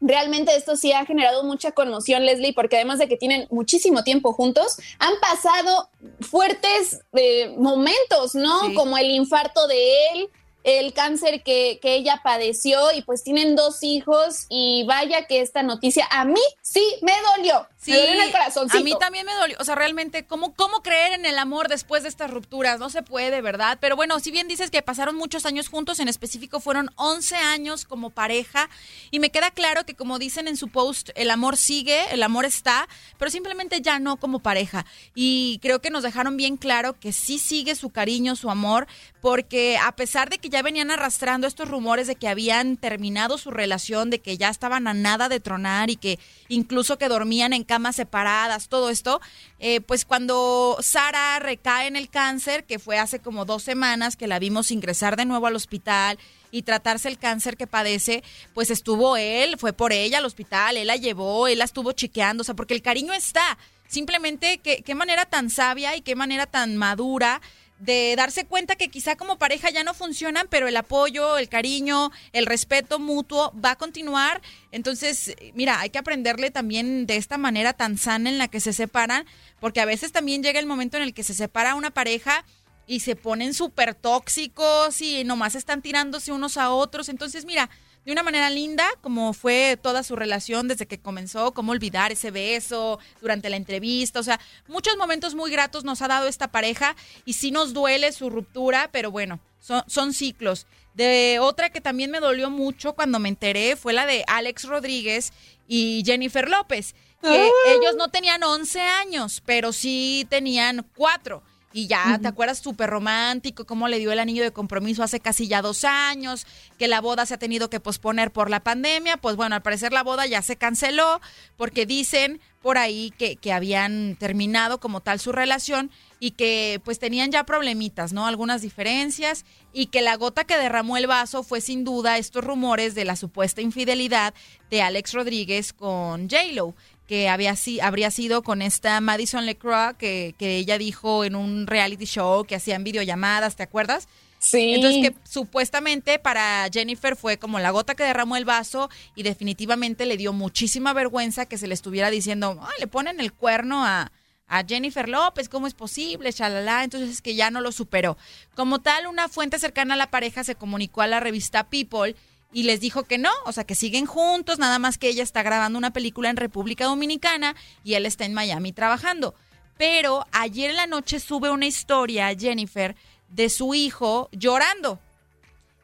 realmente esto sí ha generado mucha conmoción, Leslie, porque además de que tienen muchísimo tiempo juntos, han pasado fuertes eh, momentos, ¿no? Sí. Como el infarto de él. el cáncer que, que ella padeció y pues tienen dos hijos y vaya que esta noticia a mí sí me dolió. Sí, me en el corazoncito. a mí también me dolió. O sea, realmente, ¿cómo, ¿cómo creer en el amor después de estas rupturas? No se puede, ¿verdad? Pero bueno, si bien dices que pasaron muchos años juntos, en específico fueron 11 años como pareja, y me queda claro que como dicen en su post, el amor sigue, el amor está, pero simplemente ya no como pareja. Y creo que nos dejaron bien claro que sí sigue su cariño, su amor, porque a pesar de que ya venían arrastrando estos rumores de que habían terminado su relación, de que ya estaban a nada de tronar y que incluso que dormían en camas separadas, todo esto, eh, pues cuando Sara recae en el cáncer, que fue hace como dos semanas que la vimos ingresar de nuevo al hospital y tratarse el cáncer que padece, pues estuvo él, fue por ella al hospital, él la llevó, él la estuvo chequeando, o sea, porque el cariño está. Simplemente qué, qué manera tan sabia y qué manera tan madura de darse cuenta que quizá como pareja ya no funcionan, pero el apoyo, el cariño, el respeto mutuo va a continuar. Entonces, mira, hay que aprenderle también de esta manera tan sana en la que se separan, porque a veces también llega el momento en el que se separa una pareja y se ponen súper tóxicos y nomás están tirándose unos a otros. Entonces, mira, de una manera linda, como fue toda su relación desde que comenzó, cómo olvidar ese beso durante la entrevista, o sea, muchos momentos muy gratos nos ha dado esta pareja y sí nos duele su ruptura, pero bueno, son, son ciclos. De otra que también me dolió mucho cuando me enteré fue la de Alex Rodríguez y Jennifer López, que ellos no tenían 11 años, pero sí tenían 4. Y ya, ¿te acuerdas? Súper romántico, cómo le dio el anillo de compromiso hace casi ya dos años, que la boda se ha tenido que posponer por la pandemia. Pues bueno, al parecer la boda ya se canceló porque dicen por ahí que, que habían terminado como tal su relación y que pues tenían ya problemitas, ¿no? Algunas diferencias y que la gota que derramó el vaso fue sin duda estos rumores de la supuesta infidelidad de Alex Rodríguez con J-Lo que había, si- habría sido con esta Madison LeCroix, que, que ella dijo en un reality show que hacían videollamadas, ¿te acuerdas? Sí. Entonces que supuestamente para Jennifer fue como la gota que derramó el vaso y definitivamente le dio muchísima vergüenza que se le estuviera diciendo, "Ah, le ponen el cuerno a, a Jennifer López, ¿cómo es posible? Chalala, entonces es que ya no lo superó. Como tal, una fuente cercana a la pareja se comunicó a la revista People y les dijo que no, o sea, que siguen juntos, nada más que ella está grabando una película en República Dominicana y él está en Miami trabajando. Pero ayer en la noche sube una historia, Jennifer, de su hijo llorando.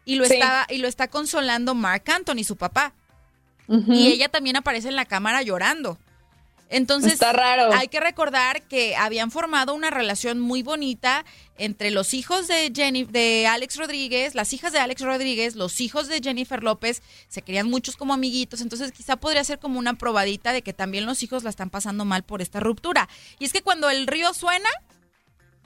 Y lo, Sí. estaba, y lo está consolando Mark Anthony, su papá. Y ella también aparece en la cámara llorando. Entonces, Está raro. hay que recordar que habían formado una relación muy bonita entre los hijos de Jenny, de Alex Rodríguez, las hijas de Alex Rodríguez, los hijos de Jennifer López, se querían muchos como amiguitos, entonces quizá podría ser como una probadita de que también los hijos la están pasando mal por esta ruptura. Y es que cuando el río suena,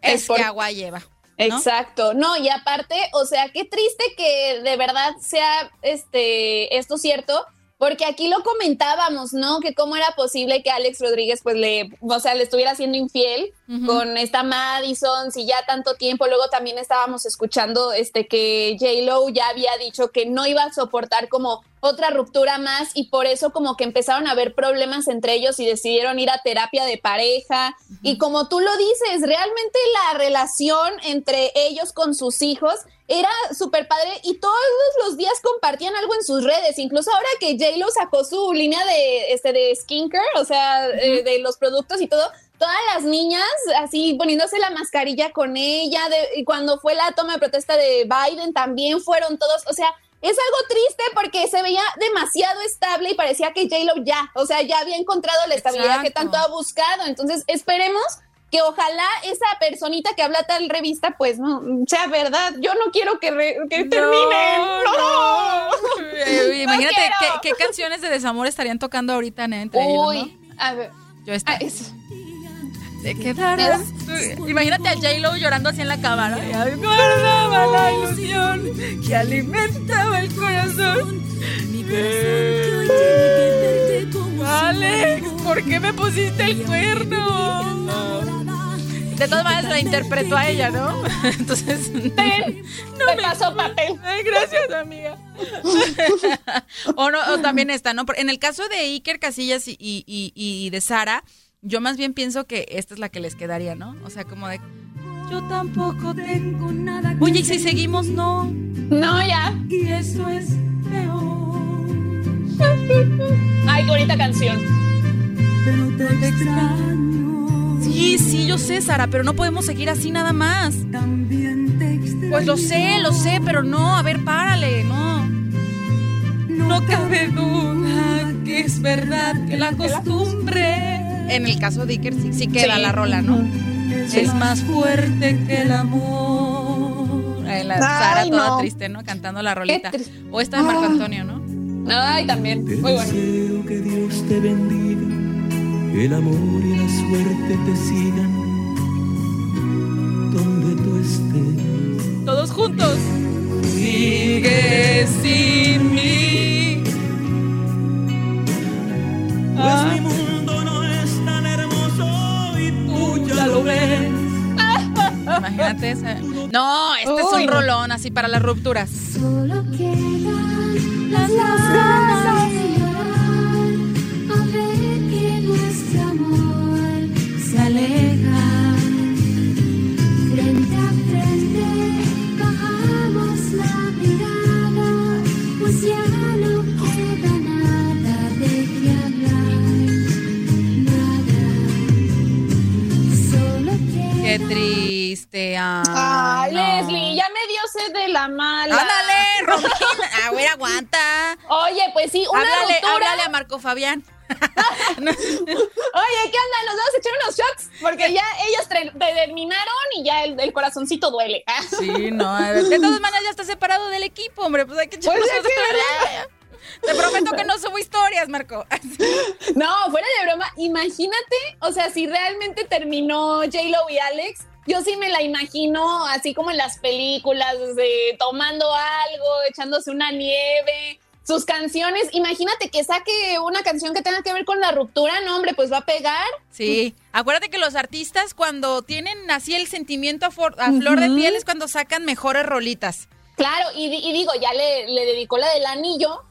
es, Es por- que agua lleva. ¿no? Exacto, no, y aparte, o sea, qué triste que de verdad sea este esto cierto, porque aquí lo comentábamos, ¿no? Que cómo era posible que Alex Rodríguez pues le, o sea, le estuviera siendo infiel con esta Madison, si ya tanto tiempo, luego también estábamos escuchando este que J Lo ya había dicho que no iba a soportar como otra ruptura más y por eso como que empezaron a haber problemas entre ellos y decidieron ir a terapia de pareja. Y como tú lo dices, realmente la relación entre ellos con sus hijos era súper padre y todos los días compartían algo en sus redes, incluso ahora que J-Lo sacó su línea de, este, de skincare, o sea, eh, de los productos y todo, todas las niñas así poniéndose la mascarilla con ella, de, y cuando fue la toma de protesta de Biden también fueron todos, o sea, es algo triste porque se veía demasiado estable y parecía que J-Lo ya, o sea, ya había encontrado la estabilidad que tanto ha buscado. Entonces, esperemos que ojalá esa personita que habla tal revista, pues no sea verdad. Yo no quiero que, re- que termine. No. Eh, imagínate qué, qué canciones de desamor estarían tocando ahorita entre ellos, ¿no? Uy, a ver. Yo está. Ah. Te quedarás. Imagínate a J-Lo llorando así en la cámara. Guardaba la ilusión que alimentaba el corazón. Eh, Alex, ¿por qué me pusiste el cuerno? De todas maneras la interpretó a ella, ¿no? Entonces. No me pasó papel. Ay, gracias, amiga. o, no, o también esta, ¿no? En el caso de Iker Casillas y, y- y de Sara, yo más bien pienso que esta es la que les quedaría, ¿no? O sea, como de Yo tampoco tengo nada que Oye, y si seguimos, no. No, ya. Y eso es peor. Ay, qué bonita canción. Pero te extraño. Sí, sí, yo sé, Sara, pero no podemos seguir así nada más. También te extraño. Pues lo sé, lo sé, pero no, a ver, párale, no. No cabe duda que es verdad que la costumbre. En el caso de Iker sí, sí queda Sí. la rola, ¿no? Es, Es más fuerte que el amor. La Sara toda no. triste, ¿no? Cantando la rolita. O esta de Marco Ah. Antonio, ¿no? Ay, también. Te Muy bueno. deseo que Dios te bendiga, que el amor y la suerte te sigan donde tú estés. Todos juntos. Sigue sin mí. Pues Ah. mi mundo no es tan hermoso y tú ya lo ves. Imagínate esa. No, este es Uy, un no. rolón así para las rupturas. Solo quedan las ganas de llorar, a ver que nuestro amor se aleja. Frente a frente bajamos la mirada, pues ya no queda nada de qué hablar, nada. Solo queda Qué triste. ah, Ay, no. Leslie, ya me dio sed de la mala. Ándale, Romina. Ver, aguanta. Oye, pues sí, una Háblale, ruptura. háblale a Marco Fabián. Oye, ¿qué onda? ¿Nos vamos a echar unos shots? Porque ya ellos terminaron y ya el, el corazoncito duele. Sí, no. De todas maneras ya está separado del equipo, hombre. Pues hay que Pues sí, Te prometo que no subo historias, Marco. No, fuera de broma, imagínate, o sea, si realmente terminó J-Lo y Alex, yo sí me la imagino así como en las películas, de tomando algo, echándose una nieve, sus canciones. Imagínate que saque una canción que tenga que ver con la ruptura, no, hombre, pues va a pegar. Sí, acuérdate que los artistas cuando tienen así el sentimiento a, flor de piel es cuando sacan mejores rolitas. Claro, y, y digo, ya le, le dedicó la del anillo.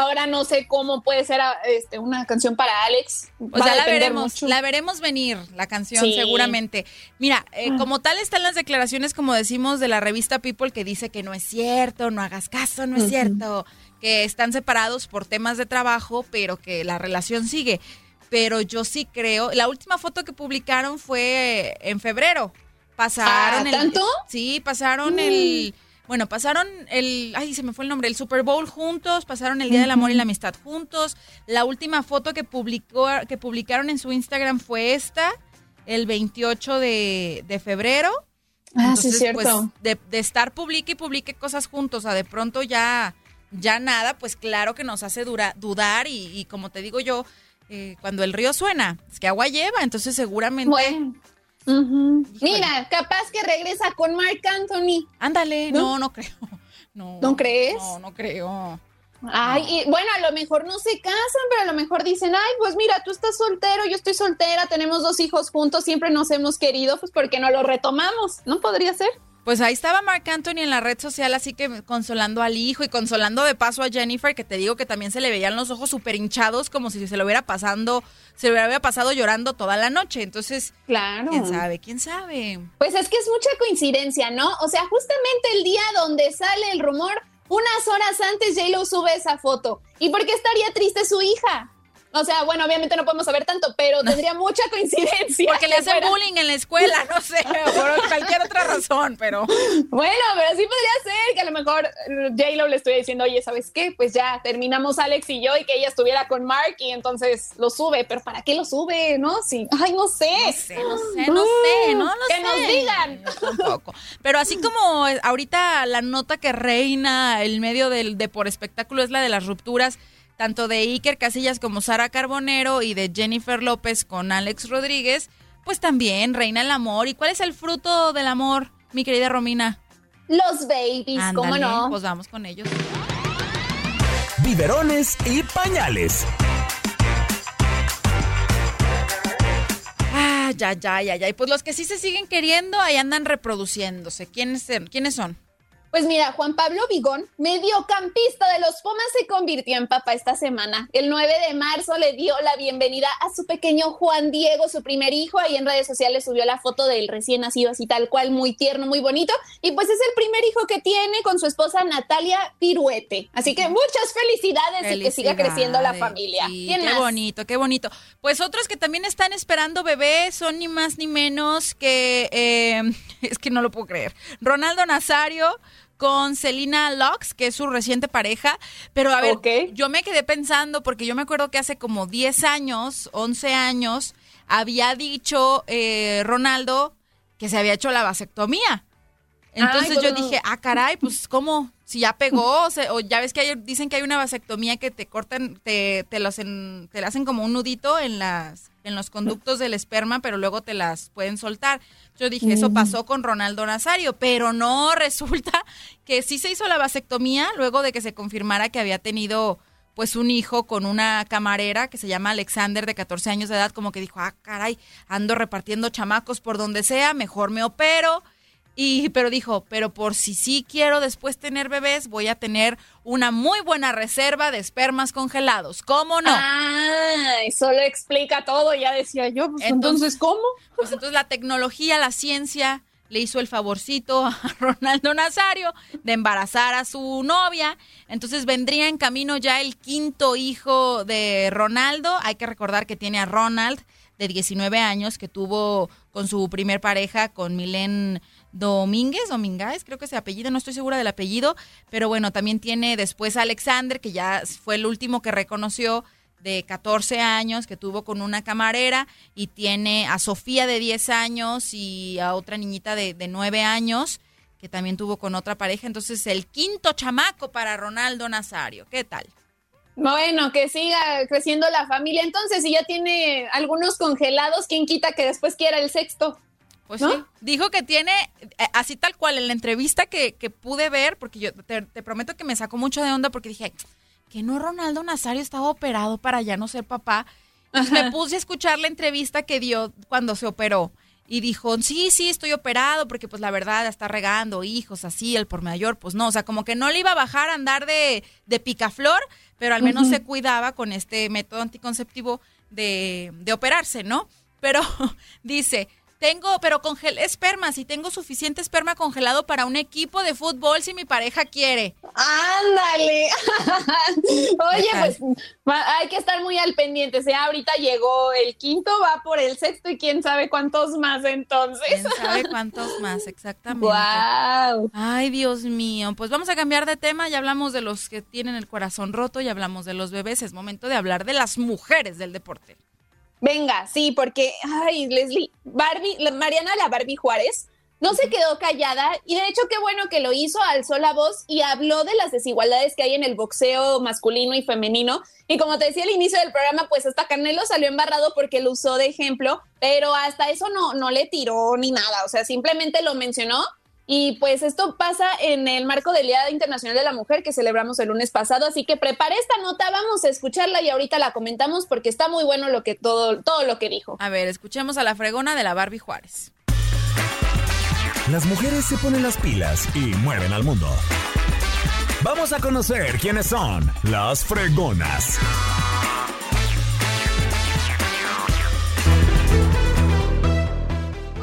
Ahora no sé cómo puede ser ah, este, una canción para Alex. O Va sea, la veremos, mucho. la veremos venir, la canción, Sí. seguramente. Mira, eh, como tal están las declaraciones, como decimos, de la revista People, que dice que no es cierto, no hagas caso, no es cierto, que están separados por temas de trabajo, pero que la relación sigue. Pero yo sí creo, la última foto que publicaron fue en febrero. Pasaron Ah, el- ¿tanto? Sí, pasaron Mm. el... Bueno, pasaron el, ay, se me fue el nombre, el Super Bowl juntos, pasaron el Día del Amor y la Amistad juntos. La última foto que publicó, que publicaron en su Instagram fue esta, el 28 de, de febrero. Ah, sí, Entonces, cierto. pues, de, de estar publique y publique cosas juntos, o sea, de pronto ya, ya nada, pues claro que nos hace dura- dudar y, y como te digo yo, eh, cuando el río suena, es que agua lleva, entonces seguramente... Bueno. Mira, capaz que regresa con Mark Anthony. Ándale, no, no creo. No, ¿No crees? No, no creo. Ay, y bueno, a lo mejor no se casan, pero a lo mejor dicen, ay, pues mira, tú estás soltero, yo estoy soltera, tenemos dos hijos juntos, siempre nos hemos querido, pues porque no lo retomamos, ¿no podría ser? Pues ahí estaba Marc Anthony en la red social, así que consolando al hijo y consolando de paso a Jennifer, que te digo que también se le veían los ojos súper hinchados, como si se lo hubiera pasando, se lo hubiera pasado llorando toda la noche. Entonces, claro. ¿Quién sabe? ¿Quién sabe? Pues es que es mucha coincidencia, ¿no? O sea, justamente el día donde sale el rumor, unas horas antes J-Lo sube esa foto. ¿Y por qué estaría triste su hija? O sea, bueno, obviamente no podemos saber tanto, pero tendría mucha coincidencia. Porque le hacen fuera- bullying en la escuela, no sé, por cualquier otra razón, pero... Bueno, pero sí podría ser que a lo mejor eh, J-Lo le estuviera diciendo, oye, ¿sabes qué? Pues ya terminamos Alex y yo y que ella estuviera con Mark y entonces lo sube. Pero ¿para qué lo sube? ¿No? Sí. Ay, no sé. No sé, no sé, no sé, no lo que sé. nos digan. Tampoco. Pero así como ahorita la nota que reina el medio del, de por espectáculo es la de las rupturas, tanto de Iker Casillas como Sara Carbonero y de Jennifer López con Alex Rodríguez, pues también reina el amor. ¿Y cuál es el fruto del amor, mi querida Romina? Los babies, ¿cómo no? Pues vamos con ellos. Biberones y pañales. Ah, ya, ya, ya, ya. Y pues los que sí se siguen queriendo, ahí andan reproduciéndose. ¿Quiénes, ¿quiénes son? Pues mira, Juan Pablo Vigón, mediocampista de los Pumas, se convirtió en papá esta semana. El 9 de marzo le dio la bienvenida a su pequeño Juan Diego, su primer hijo. Ahí en redes sociales subió la foto del recién nacido, así tal cual, muy tierno, muy bonito. Y pues es el primer hijo que tiene con su esposa Natalia Piruete. Así que muchas felicidades, y que siga creciendo la familia. Sí, ¿Quién qué más? bonito, qué bonito. Pues otros que también están esperando bebé son ni más ni menos que, eh, es que no lo puedo creer, Ronaldo Nazario con Celina Lux, que es su reciente pareja. Pero a ver, yo me quedé pensando, porque yo me acuerdo que hace como 10 años, 11 años, había dicho eh, Ronaldo que se había hecho la vasectomía. Entonces Ay, yo dije, ah, caray, pues ¿cómo? Si ya pegó, o, se- o ya ves que hay- dicen que hay una vasectomía que te cortan, te, te, los en- te la hacen como un nudito en las en los conductos del esperma, pero luego te las pueden soltar. Yo dije, eso Mm. pasó con Ronaldo Nazario, pero no, resulta que sí se hizo la vasectomía luego de que se confirmara que había tenido pues un hijo con una camarera que se llama Alexander de 14 años de edad, como que dijo, ah, caray, ando repartiendo chamacos por donde sea, mejor me opero. Y, pero dijo, pero por si sí quiero después tener bebés, voy a tener una muy buena reserva de espermas congelados. ¿Cómo no? Ah, eso lo explica todo, ya decía yo. Pues, entonces, ¿cómo? Pues entonces la tecnología, la ciencia le hizo el favorcito a Ronaldo Nazario de embarazar a su novia. Entonces vendría en camino ya el quinto hijo de Ronaldo. Hay que recordar que tiene a Ronald de 19 años que tuvo con su primer pareja, con Milen Domínguez, Domínguez, creo que es el apellido, no estoy segura del apellido, pero bueno, también tiene después a Alexander, que ya fue el último que reconoció de 14 años que tuvo con una camarera y tiene a Sofía de 10 años y a otra niñita de, de 9 años que también tuvo con otra pareja. Entonces, el quinto chamaco para Ronaldo Nazario. ¿Qué tal? Bueno, que siga creciendo la familia. Entonces, si ya tiene algunos congelados, ¿quién quita que después quiera el sexto? Pues ¿No? sí, dijo que tiene, eh, así tal cual, en la entrevista que, que pude ver, porque yo te, te prometo que me sacó mucho de onda porque dije, que no Ronaldo Nazario estaba operado para ya no ser papá. Entonces me puse a escuchar la entrevista que dio cuando se operó. Y dijo, sí, sí, estoy operado, porque pues la verdad está regando hijos así, el por mayor, pues no, o sea, como que no le iba a bajar a andar de, de picaflor, pero al menos se cuidaba con este método anticonceptivo de, de operarse, ¿no? Pero dice, tengo, pero congelé espermas y tengo suficiente esperma congelado para un equipo de fútbol si mi pareja quiere. ¡Ándale! Oye, pues hay que estar muy al pendiente. O sea, ahorita llegó el quinto, va por el sexto y quién sabe cuántos más entonces. ¿Quién sabe cuántos más exactamente? Guau. Ay, Dios mío. Pues vamos a cambiar de tema. Ya hablamos de los que tienen el corazón roto, ya hablamos de los bebés. Es momento de hablar de las mujeres del deporte. Venga, sí, porque, ay, Leslie, Barbie, la- Mariana la Barbie Juárez, no se quedó callada y de hecho qué bueno que lo hizo, alzó la voz y habló de las desigualdades que hay en el boxeo masculino y femenino. Y como te decía al inicio del programa, pues hasta Canelo salió embarrado porque lo usó de ejemplo, pero hasta eso no, no le tiró ni nada, o sea, simplemente lo mencionó. Y pues esto pasa en el marco del Día Internacional de la Mujer que celebramos el lunes pasado, así que prepara esta nota, vamos a escucharla y ahorita la comentamos porque está muy bueno lo que todo, todo lo que dijo. A ver, escuchemos a la fregona de la Barbie Juárez. Las mujeres se ponen las pilas y mueven al mundo. Vamos a conocer quiénes son las fregonas.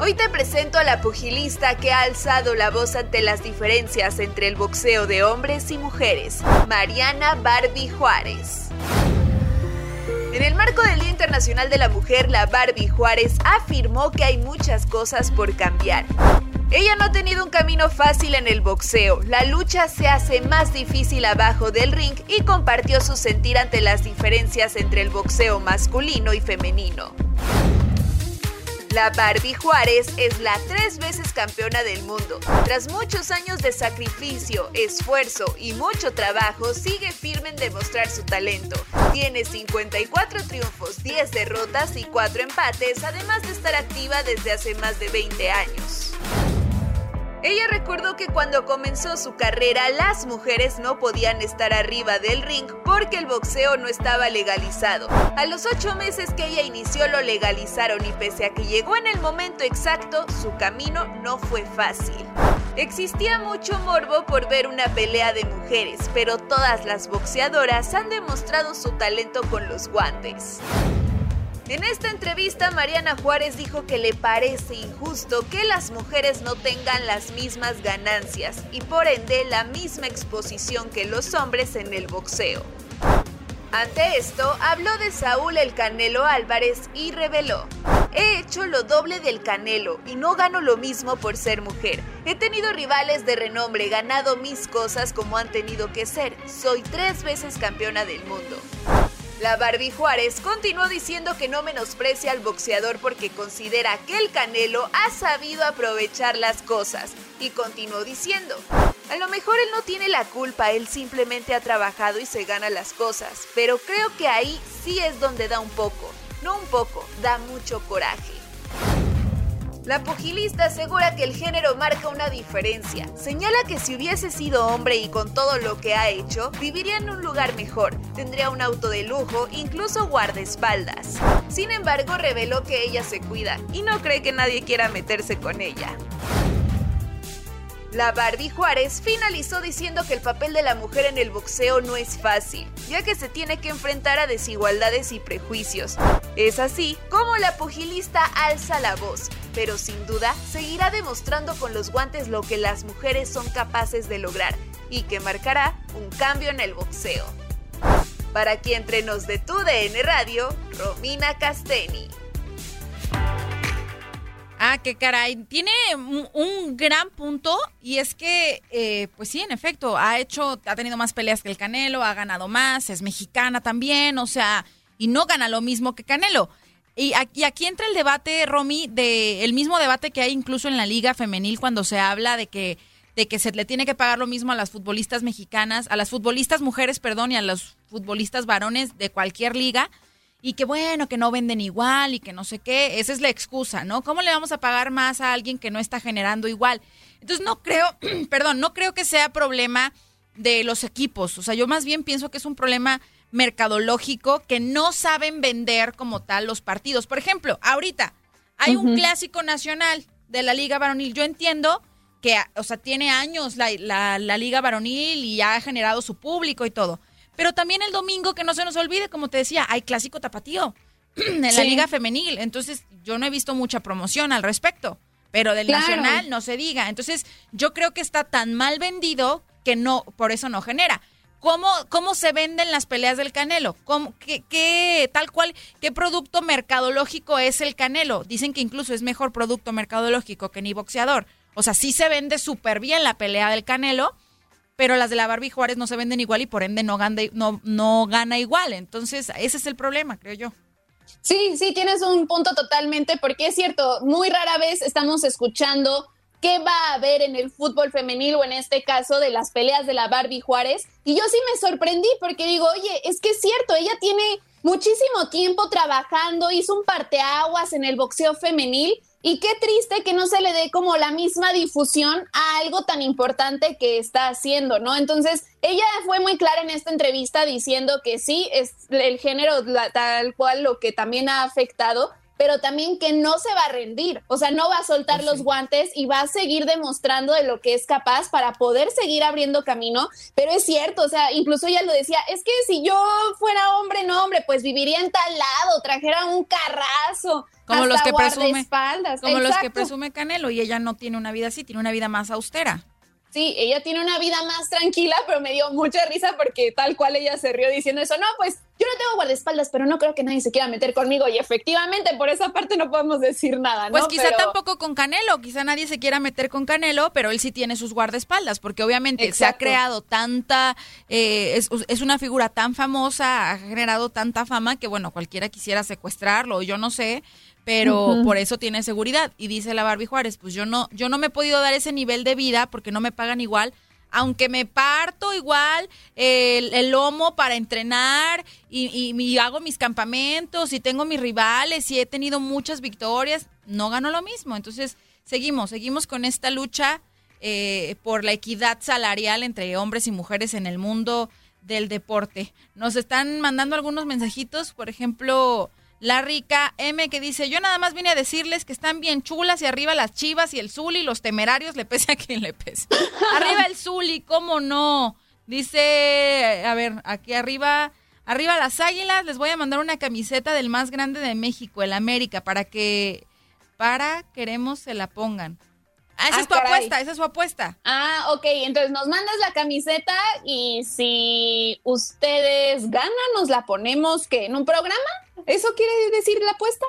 Hoy te presento a la pugilista que ha alzado la voz ante las diferencias entre el boxeo de hombres y mujeres, Mariana Barbie Juárez. En el marco del Día Internacional de la Mujer, la Barbie Juárez afirmó que hay muchas cosas por cambiar. Ella no ha tenido un camino fácil en el boxeo, la lucha se hace más difícil abajo del ring y compartió su sentir ante las diferencias entre el boxeo masculino y femenino. La Barbie Juárez es la tres veces campeona del mundo. Tras muchos años de sacrificio, esfuerzo y mucho trabajo, sigue firme en demostrar su talento. Tiene 54 triunfos, 10 derrotas y 4 empates, además de estar activa desde hace más de 20 años. Ella recordó que cuando comenzó su carrera las mujeres no podían estar arriba del ring porque el boxeo no estaba legalizado. A los ocho meses que ella inició lo legalizaron y pese a que llegó en el momento exacto, su camino no fue fácil. Existía mucho morbo por ver una pelea de mujeres, pero todas las boxeadoras han demostrado su talento con los guantes. En esta entrevista, Mariana Juárez dijo que le parece injusto que las mujeres no tengan las mismas ganancias y por ende la misma exposición que los hombres en el boxeo. Ante esto, habló de Saúl el Canelo Álvarez y reveló, he hecho lo doble del Canelo y no gano lo mismo por ser mujer. He tenido rivales de renombre, ganado mis cosas como han tenido que ser. Soy tres veces campeona del mundo. La Barbie Juárez continuó diciendo que no menosprecia al boxeador porque considera que el Canelo ha sabido aprovechar las cosas y continuó diciendo, a lo mejor él no tiene la culpa, él simplemente ha trabajado y se gana las cosas, pero creo que ahí sí es donde da un poco, no un poco, da mucho coraje. La pugilista asegura que el género marca una diferencia. Señala que si hubiese sido hombre y con todo lo que ha hecho, viviría en un lugar mejor, tendría un auto de lujo, incluso guardaespaldas. Sin embargo, reveló que ella se cuida y no cree que nadie quiera meterse con ella. La Barbie Juárez finalizó diciendo que el papel de la mujer en el boxeo no es fácil, ya que se tiene que enfrentar a desigualdades y prejuicios. Es así como la pugilista alza la voz, pero sin duda seguirá demostrando con los guantes lo que las mujeres son capaces de lograr y que marcará un cambio en el boxeo. Para entre nos de tu DN Radio, Romina Casteni. Ah, qué caray. Tiene un, un gran punto y es que, eh, pues sí, en efecto, ha hecho, ha tenido más peleas que el Canelo, ha ganado más, es mexicana también, o sea, y no gana lo mismo que Canelo. Y aquí, entra el debate, Romy, de el mismo debate que hay incluso en la liga femenil cuando se habla de que de que se le tiene que pagar lo mismo a las futbolistas mexicanas, a las futbolistas mujeres, perdón, y a los futbolistas varones de cualquier liga y que bueno, que no venden igual y que no sé qué, esa es la excusa, ¿no? ¿Cómo le vamos a pagar más a alguien que no está generando igual? Entonces no creo, perdón, no creo que sea problema de los equipos, o sea, yo más bien pienso que es un problema mercadológico que no saben vender como tal los partidos. Por ejemplo, ahorita hay un clásico nacional de la Liga Varonil, yo entiendo que, o sea, tiene años la, la- la Liga Varonil y ha generado su público y todo. Pero también el domingo, que no se nos olvide, como te decía, hay clásico tapatío en la Sí. Liga Femenil. Entonces, yo no he visto mucha promoción al respecto. Pero del Claro. Nacional no se diga. Entonces, yo creo que está tan mal vendido que no, por eso no genera. ¿Cómo, cómo se venden las peleas del Canelo? ¿Cómo, qué, tal cual, qué producto mercadológico es el Canelo? Dicen que incluso es mejor producto mercadológico que ni boxeador. O sea, sí se vende súper bien la pelea del Canelo, pero las de la Barbie Juárez no se venden igual y por ende no gana igual. Entonces, ese es el problema, creo yo. Sí, sí, tienes un punto totalmente, porque es cierto, muy rara vez estamos escuchando qué va a haber en el fútbol femenil o en este caso de las peleas de la Barbie Juárez. Y yo sí me sorprendí porque digo, oye, es que es cierto, ella tiene muchísimo tiempo trabajando, hizo un parteaguas en el boxeo femenil y qué triste que no se le dé como la misma difusión a algo tan importante que está haciendo, ¿no? Entonces, ella fue muy clara en esta entrevista diciendo que sí, es el género tal cual lo que también ha afectado, pero también que no se va a rendir, o sea, no va a soltar los guantes y va a seguir demostrando de lo que es capaz para poder seguir abriendo camino, pero es cierto, o sea, incluso ella lo decía, es que si yo fuera hombre, no hombre, pues viviría en tal lado, trajera un carrazo, Como los que presume, como los que presume Canelo y ella no tiene una vida así, tiene una vida más austera. Sí, ella tiene una vida más tranquila, pero me dio mucha risa porque tal cual ella se rió diciendo eso. No, pues yo no tengo guardaespaldas, pero no creo que nadie se quiera meter conmigo. Y efectivamente, por esa parte no podemos decir nada, ¿no? Pues quizá Pero- tampoco con Canelo, quizá nadie se quiera meter con Canelo, pero él sí tiene sus guardaespaldas, porque obviamente se ha creado tanta, eh, es, es una figura tan famosa, ha generado tanta fama que bueno, cualquiera quisiera secuestrarlo, yo no sé, pero por eso tiene seguridad. Y dice la Barbie Juárez, pues yo no, yo no me he podido dar ese nivel de vida porque no me pagan igual. Aunque me parto igual el, el lomo para entrenar y, y- y hago mis campamentos y tengo mis rivales y he tenido muchas victorias, no gano lo mismo. Entonces, seguimos, seguimos con esta lucha eh, por la equidad salarial entre hombres y mujeres en el mundo del deporte. Nos están mandando algunos mensajitos, por ejemplo, La rica M que dice, yo nada más vine a decirles que están bien chulas y arriba las chivas y el Zuli, los temerarios, le pese a quien le pese. arriba el Zuli, ¿cómo no? Dice, a ver, aquí arriba, arriba las águilas, les voy a mandar una camiseta del más grande de México, el América, para que, para, queremos se la pongan. Ah, esa Ah, es tu caray. apuesta, esa es su apuesta. Ah, ok, entonces nos mandas la camiseta y si ustedes ganan, nos la ponemos que en un programa. ¿Eso quiere decir la apuesta?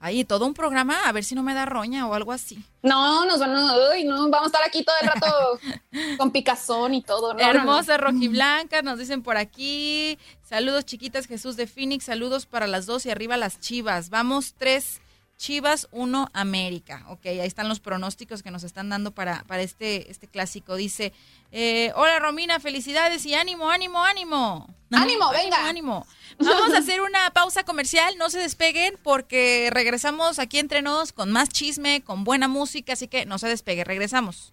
Ahí, todo un programa, a ver si no me da roña o algo así. No, nos van a, uy, no, vamos a estar aquí todo el rato con picazón y todo. No, no, no. Hermosa rojiblanca, nos dicen por aquí. Saludos chiquitas, Jesús de Phoenix. Saludos para las dos y arriba las chivas. Vamos, tres chivas, uno América. Ok, ahí están los pronósticos que nos están dando para, para este, este clásico. Dice, eh, hola Romina, felicidades y ánimo, ánimo, ánimo. Ánimo, venga. Ánimo. Vamos a hacer una pausa comercial, no se despeguen porque regresamos aquí entre nos con más chisme, con buena música, así que no se despegue, regresamos.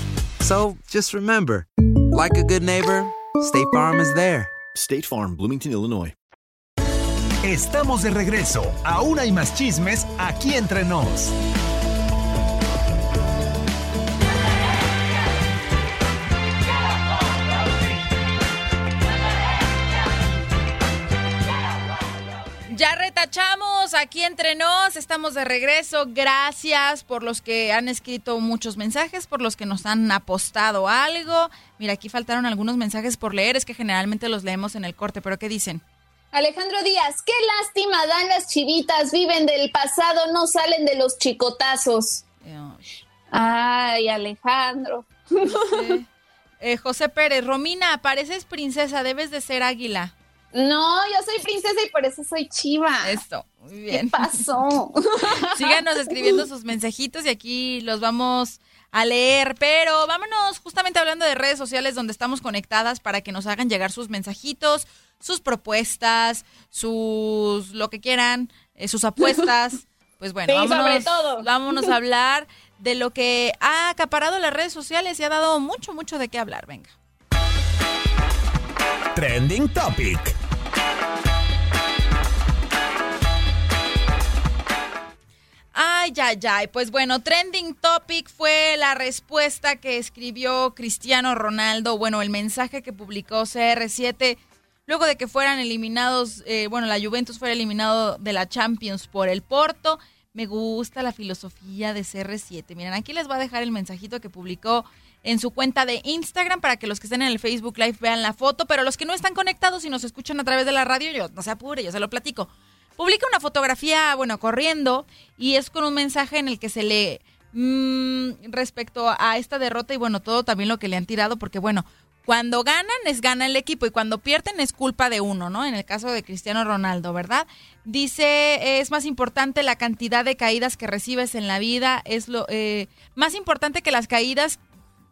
So just remember, like a good neighbor, State Farm is there. State Farm, Bloomington, Illinois. Estamos de regreso. Aún hay más chismes aquí entre nos. Ya retachamos aquí entre nos, estamos de regreso. Gracias por los que han escrito muchos mensajes, por los que nos han apostado algo. Mira, aquí faltaron algunos mensajes por leer, es que generalmente los leemos en el corte, pero ¿qué dicen? Alejandro Díaz, qué lástima dan las chivitas, viven del pasado, no salen de los chicotazos. Ay, Alejandro. Eh, José Pérez, Romina, pareces princesa, debes de ser águila. No, yo soy princesa y por eso soy chiva. Esto, muy bien. ¿Qué pasó? Síganos escribiendo sus mensajitos y aquí los vamos a leer. Pero vámonos justamente hablando de redes sociales donde estamos conectadas para que nos hagan llegar sus mensajitos, sus propuestas, sus lo que quieran, eh, sus apuestas. Pues bueno, Sí, sobre todo. vámonos a hablar de lo que ha acaparado las redes sociales y ha dado mucho, mucho de qué hablar. Venga. Trending Topic. Ay, ay, ay. Pues bueno, trending topic fue la respuesta que escribió Cristiano Ronaldo, bueno, el mensaje que publicó CR7 luego de que fueran eliminados, eh, bueno, la Juventus fuera eliminado de la Champions por el Porto. Me gusta la filosofía de CR7. Miren, aquí les voy a dejar el mensajito que publicó en su cuenta de Instagram para que los que estén en el Facebook Live vean la foto, pero los que no están conectados y nos escuchan a través de la radio, yo no se apure, yo se lo platico. Publica una fotografía, bueno, corriendo, y es con un mensaje en el que se lee mm, respecto a esta derrota y bueno, todo también lo que le han tirado, porque bueno, Cuando ganan es gana el equipo y cuando pierden es culpa de uno, ¿no? En el caso de Cristiano Ronaldo, ¿verdad? Dice, es más importante la cantidad de caídas que recibes en la vida, es lo eh, más importante que las caídas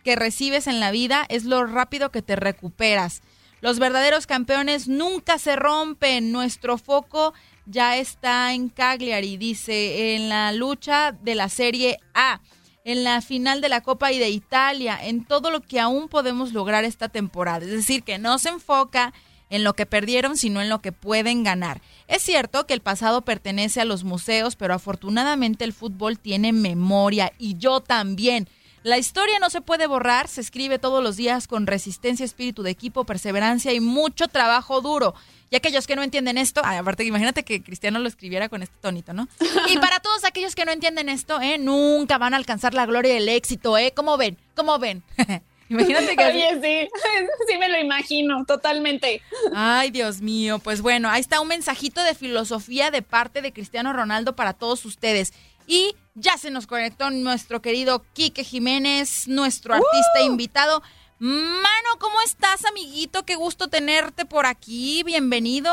que recibes en la vida es lo rápido que te recuperas. Los verdaderos campeones nunca se rompen. Nuestro foco ya está en Cagliari, dice, en la lucha de la Serie A, en la final de la Copa y de Italia, en todo lo que aún podemos lograr esta temporada. Es decir, que no se enfoca en lo que perdieron, sino en lo que pueden ganar. Es cierto que el pasado pertenece a los museos, pero afortunadamente el fútbol tiene memoria y yo también. La historia no se puede borrar, se escribe todos los días con resistencia, espíritu de equipo, perseverancia y mucho trabajo duro. Y aquellos que no entienden esto, ay, aparte imagínate que Cristiano lo escribiera con este tonito, ¿no? Y para todos aquellos que no entienden esto, ¿eh? nunca van a alcanzar la gloria y el éxito, ¿eh? ¿Cómo ven? ¿Cómo ven? Imagínate que... Oye, sí, sí me lo imagino, totalmente. Ay, Dios mío, pues bueno, ahí está un mensajito de filosofía de parte de Cristiano Ronaldo para todos ustedes. Y ya se nos conectó nuestro querido Quique Jiménez, nuestro artista invitado. Mano, ¿cómo estás, amiguito? Qué gusto tenerte por aquí. Bienvenido.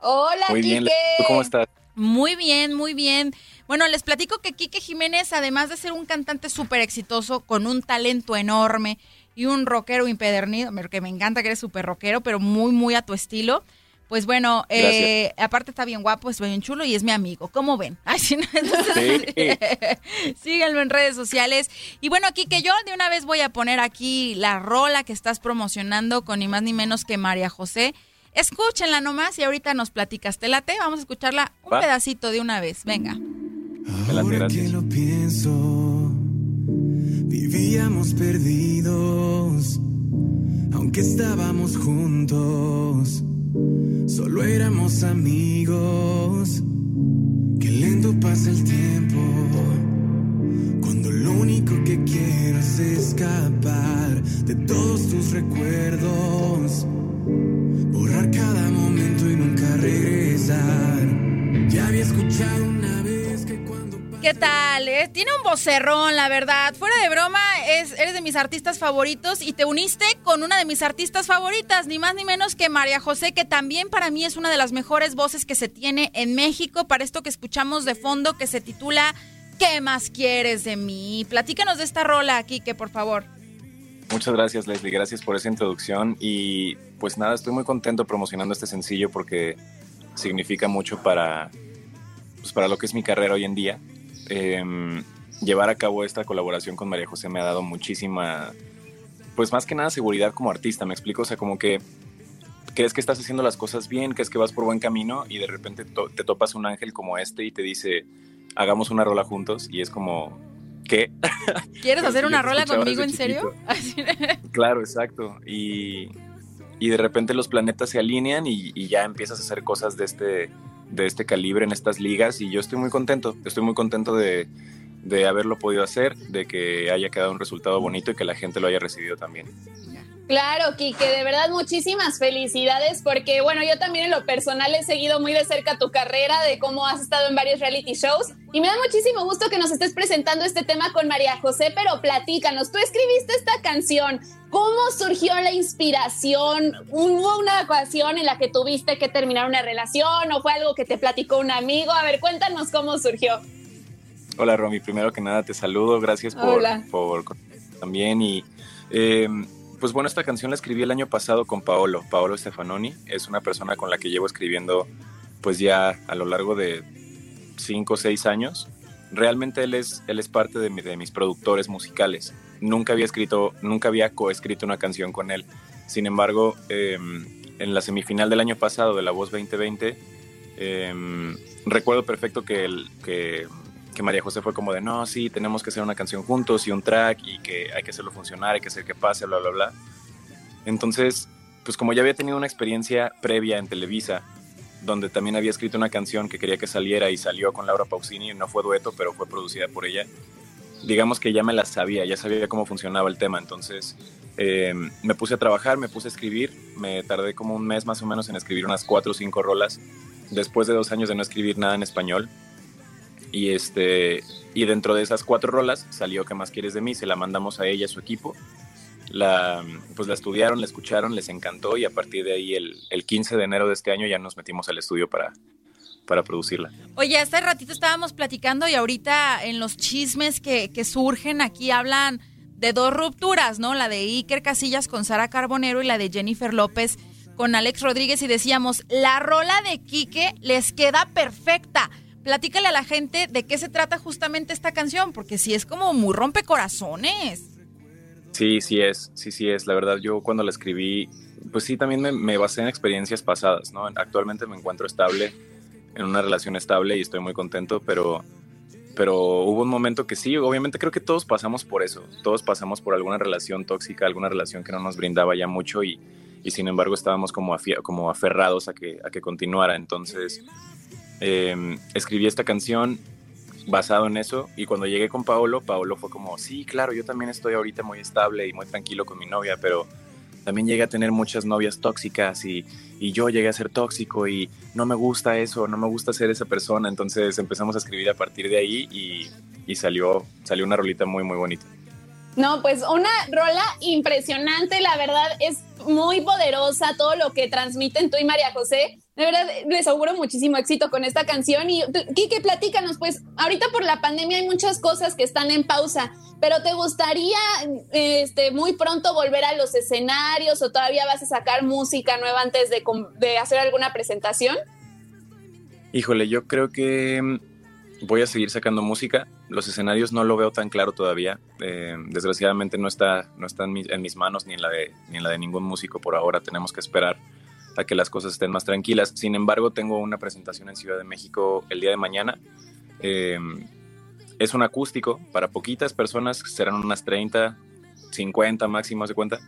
Hola, Muy bien, Quique. ¿tú cómo estás? Muy bien, muy bien. Bueno, les platico que Quique Jiménez, además de ser un cantante súper exitoso, con un talento enorme y un rockero impedernido, que me encanta que eres súper rockero, pero muy, muy a tu estilo. Pues bueno, eh, aparte está bien guapo, es bien chulo y es mi amigo. ¿Cómo ven? Ay, sí, no, entonces, síganlo en redes sociales. Y bueno, aquí que yo de una vez voy a poner aquí la rola que estás promocionando con ni más ni menos que María José. Escúchenla nomás y ahorita nos platicas. ¿Te late? Vamos a escucharla un Va. pedacito de una vez. Venga. Ahora que lo pienso, vivíamos perdidos, aunque estábamos juntos, solo éramos amigos. Qué lento pasa el tiempo, cuando lo único que quiero es escapar de todos tus recuerdos, borrar cada momento y nunca regresar. Ya había escuchado ¿Qué tal? eh? Tiene un vocerrón, la verdad. Fuera de broma, es, eres de mis artistas favoritos y te uniste con una de mis artistas favoritas, ni más ni menos que María José, que también para mí es una de las mejores voces que se tiene en México para esto que escuchamos de fondo que se titula ¿Qué más quieres de mí? Platícanos de esta rola aquí, que por favor. Muchas gracias, Leslie. Gracias por esa introducción. Y pues nada, estoy muy contento promocionando este sencillo porque significa mucho para, pues, para lo que es mi carrera hoy en día. Em, llevar a cabo esta colaboración con María José me ha dado muchísima, pues más que nada seguridad como artista, me explico, o sea, como que crees que estás haciendo las cosas bien, crees que vas por buen camino y de repente to- te topas un ángel como este y te dice, hagamos una rola juntos y es como, ¿qué? ¿Quieres hacer una rola conmigo en serio? Claro, exacto. Y, y de repente los planetas se alinean y, y ya empiezas a hacer cosas de este, de este calibre en estas ligas y yo estoy muy contento, estoy muy contento de, de haberlo podido hacer, de que haya quedado un resultado bonito y que la gente lo haya recibido también. Claro, Kike, de verdad muchísimas felicidades porque, bueno, yo también en lo personal he seguido muy de cerca tu carrera, de cómo has estado en varios reality shows y me da muchísimo gusto que nos estés presentando este tema con María José, pero platícanos, tú escribiste esta canción, ¿cómo surgió la inspiración? ¿Hubo una ocasión en la que tuviste que terminar una relación o fue algo que te platicó un amigo? A ver, cuéntanos cómo surgió. Hola Romy, primero que nada te saludo, gracias por, Hola. por también y eh, pues bueno, esta canción la escribí el año pasado con Paolo, Paolo Stefanoni, es una persona con la que llevo escribiendo pues ya a lo largo de cinco o seis años. Realmente él es, él es parte de, mi- de mis productores musicales. Nunca había escrito, nunca había coescrito una canción con él. Sin embargo, eh, en la semifinal del año pasado de La Voz 2020, eh, recuerdo perfecto que, el, que, que María José fue como de, no, sí, tenemos que hacer una canción juntos y un track y que hay que hacerlo funcionar, hay que hacer que pase, bla, bla, bla. Entonces, pues como ya había tenido una experiencia previa en Televisa, donde también había escrito una canción que quería que saliera y salió con Laura Pausini, no fue dueto, pero fue producida por ella, digamos que ya me la sabía, ya sabía cómo funcionaba el tema, entonces eh, me puse a trabajar, me puse a escribir, me tardé como un mes más o menos en escribir unas cuatro o cinco rolas, después de dos años de no escribir nada en español, y, este, y dentro de esas cuatro rolas salió ¿Qué más quieres de mí? Se la mandamos a ella, a su equipo, la, pues la estudiaron, la escucharon, les encantó y a partir de ahí el, el 15 de enero de este año ya nos metimos al estudio para, para producirla. Oye, hace ratito estábamos platicando y ahorita en los chismes que, que surgen aquí hablan de dos rupturas, ¿no? La de Iker Casillas con Sara Carbonero y la de Jennifer López con Alex Rodríguez y decíamos, la rola de Quique les queda perfecta. Platícale a la gente de qué se trata justamente esta canción, porque sí es como muy rompecorazones. Sí, sí es, sí, sí es. La verdad, yo cuando la escribí, pues sí, también me, basé en experiencias pasadas, ¿no? Actualmente me encuentro estable, en una relación estable y estoy muy contento, pero, pero hubo un momento que sí, obviamente creo que todos pasamos por eso, todos pasamos por alguna relación tóxica, alguna relación que no nos brindaba ya mucho y, y sin embargo estábamos como, como aferrados a que, a que continuara. Entonces eh, escribí esta canción basado en eso y cuando llegué con Paolo, Paolo fue como, sí, claro, yo también estoy ahorita muy estable y muy tranquilo con mi novia, pero también llegué a tener muchas novias tóxicas y, y yo llegué a ser tóxico y no me gusta eso, no me gusta ser esa persona. Entonces empezamos a escribir a partir de ahí y, y salió, salió una rolita muy, muy bonita. No, pues una rola impresionante, la verdad es muy poderosa todo lo que transmiten tú y María José. De verdad, les auguro muchísimo éxito con esta canción. Y Kike, platícanos, pues ahorita por la pandemia hay muchas cosas que están en pausa, pero ¿te gustaría este, muy pronto volver a los escenarios o todavía vas a sacar música nueva antes de, hacer alguna presentación? Híjole, yo creo que mm, voy a seguir sacando música. Los escenarios no lo veo tan claro todavía. Eh, desgraciadamente no está, no está en, en mis manos ni en, la de, ni en la de ningún músico por ahora. Tenemos que esperar a que las cosas estén más tranquilas. Sin embargo, tengo una presentación en Ciudad de México el día de mañana. Eh, es un acústico para poquitas personas, serán unas 30, 50 máximo, de cuenta.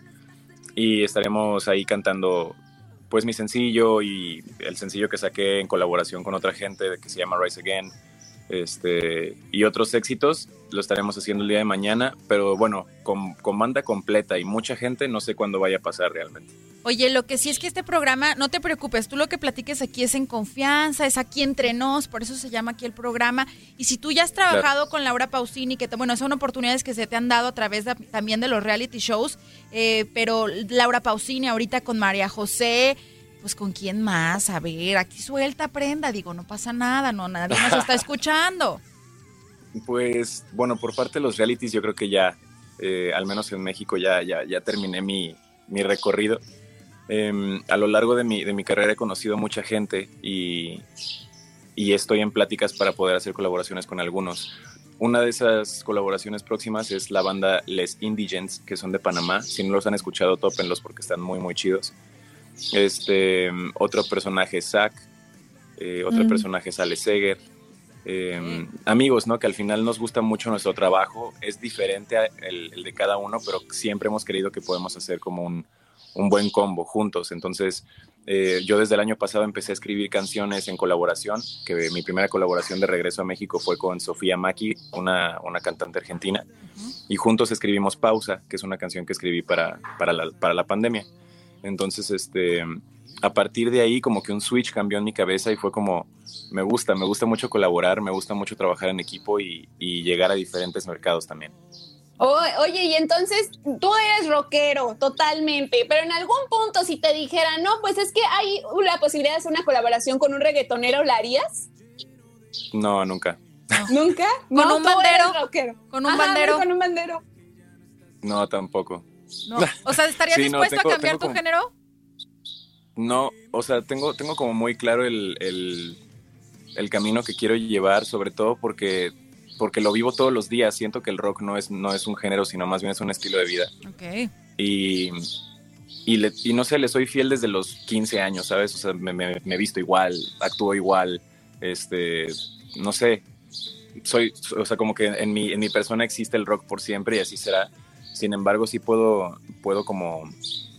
Y estaremos ahí cantando pues mi sencillo y el sencillo que saqué en colaboración con otra gente que se llama Rise Again este, y otros éxitos lo estaremos haciendo el día de mañana, pero bueno, con, con banda completa y mucha gente, no sé cuándo vaya a pasar realmente. Oye, lo que sí es que este programa, no te preocupes, tú lo que platiques aquí es en confianza, es aquí entre nos, por eso se llama aquí el programa. Y si tú ya has trabajado con Laura Pausini, que te- bueno, son oportunidades que se te han dado a través de- también de los reality shows, eh, pero Laura Pausini ahorita con María José, pues con quién más, a ver, aquí suelta prenda, digo, no pasa nada, no, nadie nos está escuchando. Pues bueno, por parte de los realities yo creo que ya, eh, al menos en México ya, ya, ya terminé mi, mi recorrido. Em, a lo largo de mi, de mi carrera he conocido mucha gente y, y estoy en pláticas para poder hacer colaboraciones con algunos. Una de esas colaboraciones próximas es la banda Les Indigents, que son de Panamá. Si no los han escuchado, tópenlos porque están muy, muy chidos. Este, otro personaje es Zack, eh, otro Mm. personaje es Ale Seger. Eh, amigos, ¿no? Que al final nos gusta mucho nuestro trabajo. Es diferente el de cada uno, pero siempre hemos creído que podemos hacer como un, un buen combo juntos. Entonces, eh, yo desde el año pasado empecé a escribir canciones en colaboración, que mi primera colaboración de regreso a México fue con Sofía Maki, una, una cantante argentina, y juntos escribimos Pausa, que es una canción que escribí para, para, la, para la pandemia. Entonces, este, a partir de ahí como que un switch cambió en mi cabeza y fue como, me gusta, me gusta mucho colaborar, me gusta mucho trabajar en equipo y, y llegar a diferentes mercados también. O- oye, y entonces tú eres rockero totalmente, pero en algún punto si te dijera, no, pues es que hay la posibilidad de hacer una colaboración con un reggaetonero, ¿la harías? No, nunca. ¿Nunca? ¿Con No, un bandero? rockero. ¿Con un Ajá, bandero? Con un bandero. No, tampoco. No. O sea, ¿estarías Sí, no, dispuesto tengo- a cambiar tu como- género? No, o sea, tengo, tengo como muy claro el, el, el camino que quiero llevar, sobre todo porque, porque lo vivo todos los días. Siento que el rock no es, no es un género, sino más bien es un estilo de vida. Ok. Y, y, le- y no sé, le soy fiel desde los 15 años, ¿sabes? O sea, me, me, me visto igual, actúo igual, este, no sé, soy, o sea, como que en mi, en mi persona existe el rock por siempre y así será. Sin embargo, sí puedo, puedo como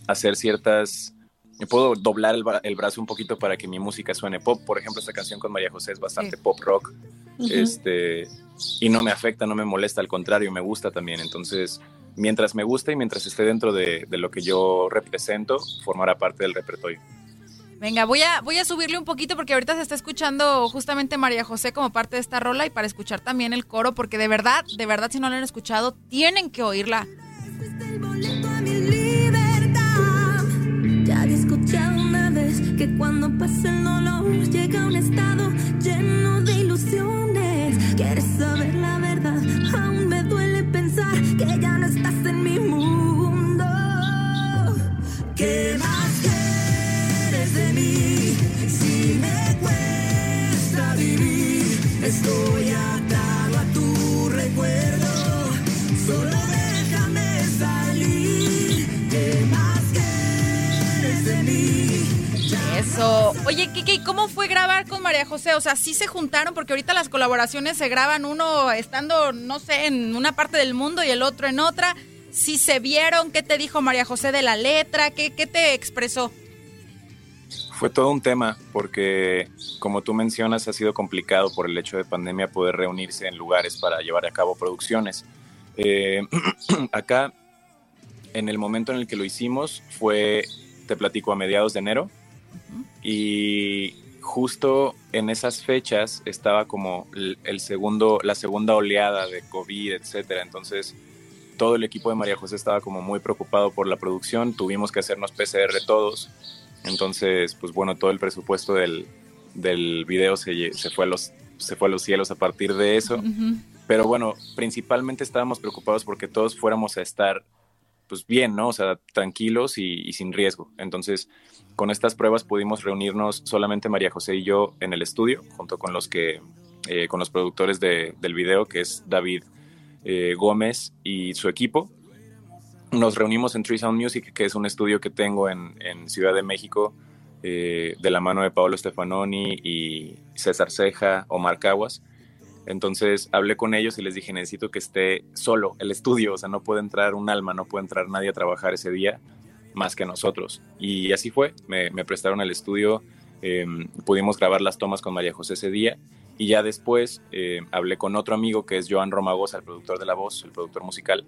hacer ciertas, puedo doblar el, bra- el brazo un poquito para que mi música suene pop. Por ejemplo, esta canción con María José es bastante pop rock. Este, y no me afecta, no me molesta, al contrario, me gusta también. Entonces, mientras me gusta y mientras esté dentro de, de lo que yo represento, formará parte del repertorio. Venga, voy a, voy a subirle un poquito porque ahorita se está escuchando justamente María José como parte de esta rola y para escuchar también el coro, porque de verdad, de verdad, si no la han escuchado, tienen que oírla. Este boleto a mi que cuando pasa el dolor llega un estado lleno de ilusiones. Quieres saber la verdad, aún me duele pensar que ya no estás en mi mundo. ¿Qué más quieres de mí? Si me cuesta vivir, estoy atado Oye, Kike, ¿y cómo fue grabar con María José? O sea, sí se juntaron porque ahorita las colaboraciones se graban uno estando, no sé, en una parte del mundo y el otro en otra. Sí se vieron, ¿qué te dijo María José de la letra? ¿Qué, qué te expresó? Fue todo un tema porque, como tú mencionas, ha sido complicado por el hecho de pandemia poder reunirse en lugares para llevar a cabo producciones. Eh, acá, en el momento en el que lo hicimos, fue, te platico, a mediados de enero. Y justo en esas fechas estaba como el, segundo, la segunda oleada de COVID, etcétera. Entonces, todo el equipo de María José estaba como muy preocupado por la producción. Tuvimos que hacernos PCR todos. Entonces, pues bueno, todo el presupuesto del, del video se, se, fue a los, se fue a los cielos a partir de eso. Pero bueno, principalmente estábamos preocupados porque todos fuéramos a estar pues bien, ¿no? O sea, tranquilos y, sin riesgo. Entonces, con estas pruebas pudimos reunirnos solamente María José y yo en el estudio, junto con los que, eh, con los productores de- del video, que es David eh, Gómez y su equipo. Nos reunimos en Tree Sound Music, que es un estudio que tengo en, en Ciudad de México, eh, de la mano de Paolo Stefanoni y César Ceja, Omar Caguas. Entonces hablé con ellos y les dije, necesito que esté solo el estudio, o sea, no puede entrar un alma, no puede entrar nadie a trabajar ese día más que nosotros. Y así fue, me, me prestaron el estudio, eh, pudimos grabar las tomas con María José ese día y ya después eh, hablé con otro amigo que es Joan Romagosa, el productor de la voz, el productor musical,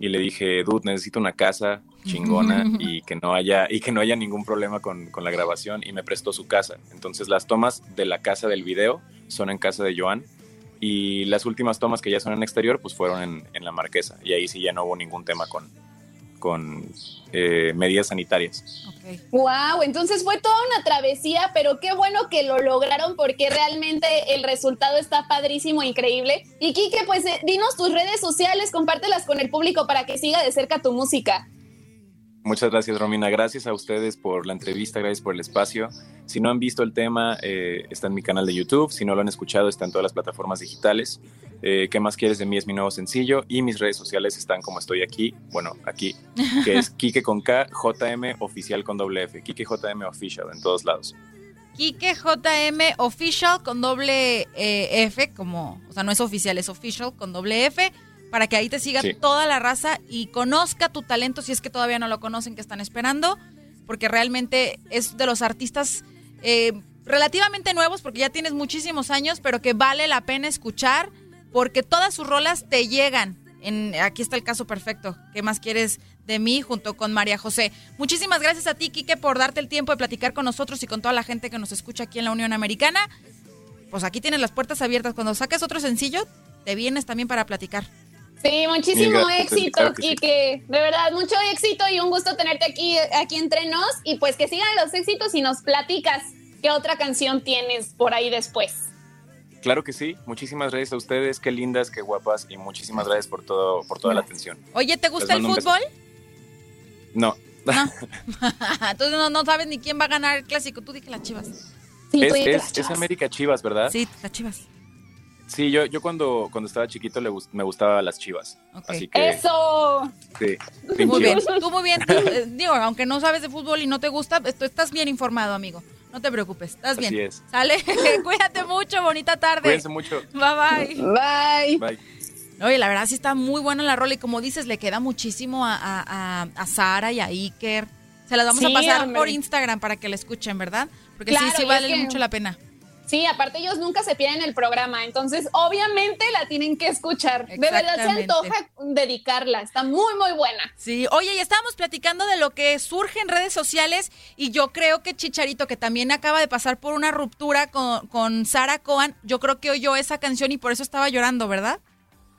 y le dije, dude, necesito una casa chingona y que no haya, y que no haya ningún problema con, con la grabación y me prestó su casa. Entonces las tomas de la casa del video son en casa de Joan y las últimas tomas que ya son en exterior pues fueron en, en la marquesa y ahí sí ya no hubo ningún tema con, con eh, medidas sanitarias. Wow, entonces fue toda una travesía, pero qué bueno que lo lograron porque realmente el resultado está padrísimo, increíble. Y Kike, pues eh, dinos tus redes sociales, compártelas con el público para que siga de cerca tu música. Muchas gracias, Romina. Gracias a ustedes por la entrevista, gracias por el espacio. Si no han visto el tema, eh, está en mi canal de YouTube. Si no lo han escuchado, está en todas las plataformas digitales. Eh, ¿Qué más quieres de mí? Es mi nuevo sencillo. Y mis redes sociales están como estoy aquí, bueno, aquí, que es Kike con K, JM oficial con doble F. Kike JM Official en todos lados. Kike JM Official con doble eh, F, como, o sea, no es oficial, es official con doble F, para que ahí te siga Sí. toda la raza y conozca tu talento si es que todavía no lo conocen, que están esperando, porque realmente es de los artistas eh, relativamente nuevos, porque ya tienes muchísimos años, pero que vale la pena escuchar, porque todas sus rolas te llegan. En, aquí está el caso perfecto. ¿Qué más quieres de mí junto con María José? Muchísimas gracias a ti, Quique, por darte el tiempo de platicar con nosotros y con toda la gente que nos escucha aquí en la Unión Americana. Pues aquí tienes las puertas abiertas. Cuando saques otro sencillo, te vienes también para platicar. Sí, muchísimo gracias, éxito, claro que sí. Kike. De verdad, mucho éxito y un gusto tenerte aquí, aquí entre nos. Y pues que sigan los éxitos y nos platicas qué otra canción tienes por ahí después. Claro que sí. Muchísimas gracias a ustedes. Qué lindas, qué guapas. Y muchísimas gracias por, todo, por toda la atención. Oye, ¿te gusta el fútbol? No. Entonces no, no sabes ni quién va a ganar el clásico. Tú dije las chivas. es, es, es América Chivas, ¿verdad? Sí, las chivas. Sí, yo, yo cuando, cuando estaba chiquito le gust- me gustaban las chivas. Así que. ¡Eso! Sí, Muy bien, tú muy bien. Tú, eh, digo, aunque no sabes de fútbol y no te gusta, tú estás bien informado, amigo. No te preocupes, estás bien. Así es. Sale, cuídate mucho, bonita tarde. Cuídense mucho. Bye bye. Bye. Bye. Oye, la verdad sí está muy buena la rola y como dices, le queda muchísimo a, a, a- a Sara y a Iker. Se las vamos a pasar hombre. por Instagram para que la escuchen, ¿verdad? Porque Claro, sí, sí vale mucho la pena. Sí, aparte ellos nunca se pierden el programa, entonces obviamente la tienen que escuchar. De verdad se antoja dedicarla, está muy muy buena. Sí, oye, y estábamos platicando de lo que surge en redes sociales y yo creo que Chicharito, que también acaba de pasar por una ruptura con, con Sara Cohen, yo creo que oyó esa canción y por eso estaba llorando, ¿verdad?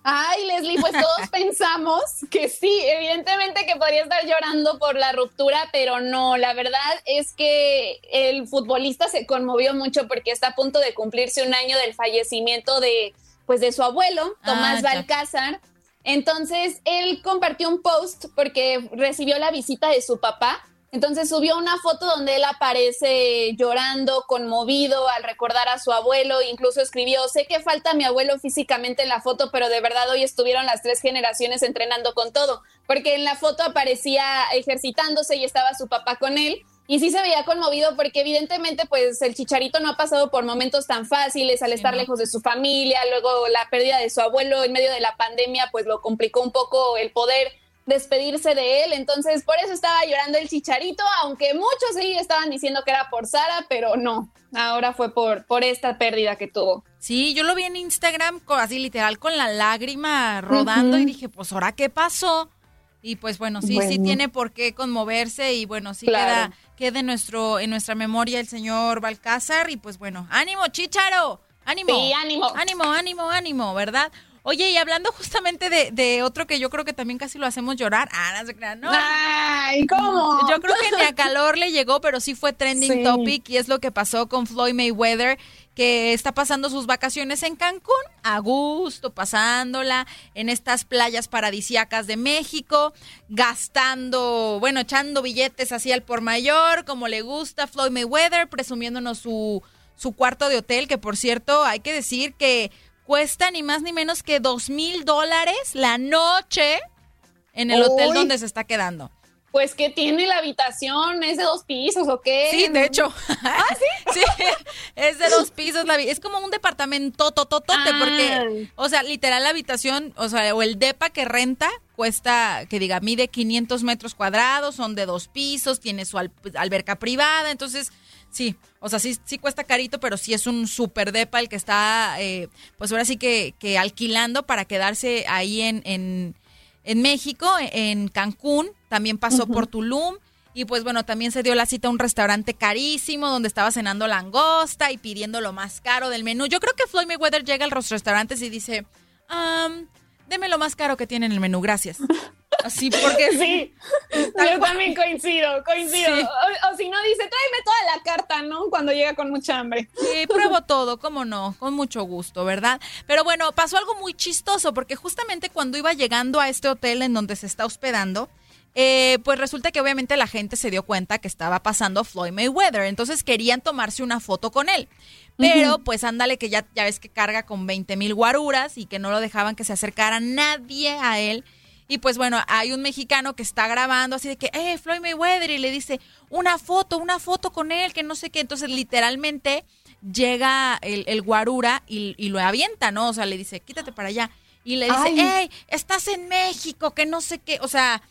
Ay, Leslie, pues todos pensamos que sí, evidentemente que podría estar llorando por la ruptura, pero no, la verdad es que el futbolista se conmovió mucho porque está a punto de cumplirse un año del fallecimiento de, pues, de su abuelo, Tomás Ah. Balcázar. Entonces, él compartió un post porque recibió la visita de su papá. Entonces subió una foto donde él aparece llorando, conmovido al recordar a su abuelo, incluso escribió, sé que falta mi abuelo físicamente en la foto, pero de verdad hoy estuvieron las tres generaciones entrenando con todo, porque en la foto aparecía ejercitándose y estaba su papá con él, y sí se veía conmovido porque evidentemente pues el chicharito no ha pasado por momentos tan fáciles al estar lejos de su familia, luego la pérdida de su abuelo en medio de la pandemia pues lo complicó un poco el poder despedirse de él, entonces por eso estaba llorando el chicharito, aunque muchos sí estaban diciendo que era por Sara, pero no, ahora fue por, por esta pérdida que tuvo. Sí, yo lo vi en Instagram así literal con la lágrima rodando y dije, pues ahora qué pasó. Y pues bueno, sí, sí tiene por qué conmoverse y bueno, sí Claro. queda, queda en nuestro, en nuestra memoria el señor Balcázar y pues bueno, ánimo, chicharo, ánimo. Sí, ánimo. Ánimo, ánimo, ánimo, ¿verdad? Oye, y hablando justamente de, de otro que yo creo que también casi lo hacemos llorar. Ah, no se crean, ¿no? Ay, ¿cómo? Yo creo que ni a calor le llegó, pero sí fue trending Sí. topic y es lo que pasó con Floyd Mayweather, que está pasando sus vacaciones en Cancún, a gusto, pasándola en estas playas paradisíacas de México, gastando, bueno, echando billetes así al por mayor, como le gusta Floyd Mayweather, presumiéndonos su, su cuarto de hotel, que por cierto, hay que decir que cuesta ni más ni menos que dos mil dólares la noche en el hotel donde se está quedando. Pues que tiene la habitación, es de dos pisos o qué? Sí, de hecho. sí? es de dos pisos. La, es como un departamento tototote, porque, Ay. o sea, literal la habitación, o sea, o el depa que renta cuesta, que diga, mide 500 metros cuadrados, son de dos pisos, tiene su al- alberca privada, entonces, sí, o sea, sí, sí cuesta carito, pero sí es un super depa el que está, eh, pues ahora sí que, que alquilando para quedarse ahí en, en, en México, en Cancún, también pasó por Tulum. Y pues bueno, también se dio la cita a un restaurante carísimo donde estaba cenando langosta y pidiendo lo más caro del menú. Yo creo que Floyd Mayweather llega a los restaurantes y dice, "Am, deme lo más caro que tiene en el menú, gracias. Así porque Sí, yo también coincido, coincido. Sí. O, o si no, dice, tráeme toda la carta, ¿no? Cuando llega con mucha hambre. Sí, pruebo todo, cómo no, con mucho gusto, ¿verdad? Pero bueno, pasó algo muy chistoso porque justamente cuando iba llegando a este hotel en donde se está hospedando, eh, pues resulta que obviamente la gente se dio cuenta que estaba pasando Floyd Mayweather, entonces querían tomarse una foto con él. Pero pues ándale que ya, ya ves que carga con 20 mil guaruras y que no lo dejaban que se acercara nadie a él. Y pues bueno, hay un mexicano que está grabando así de que, eh, Floyd Mayweather, y le dice, una foto, una foto con él, que no sé qué. Entonces, literalmente, llega el, el guarura y, y lo avienta, ¿no? O sea, le dice, quítate para allá. Y le dice, hey, estás en México, que no sé qué. O sea,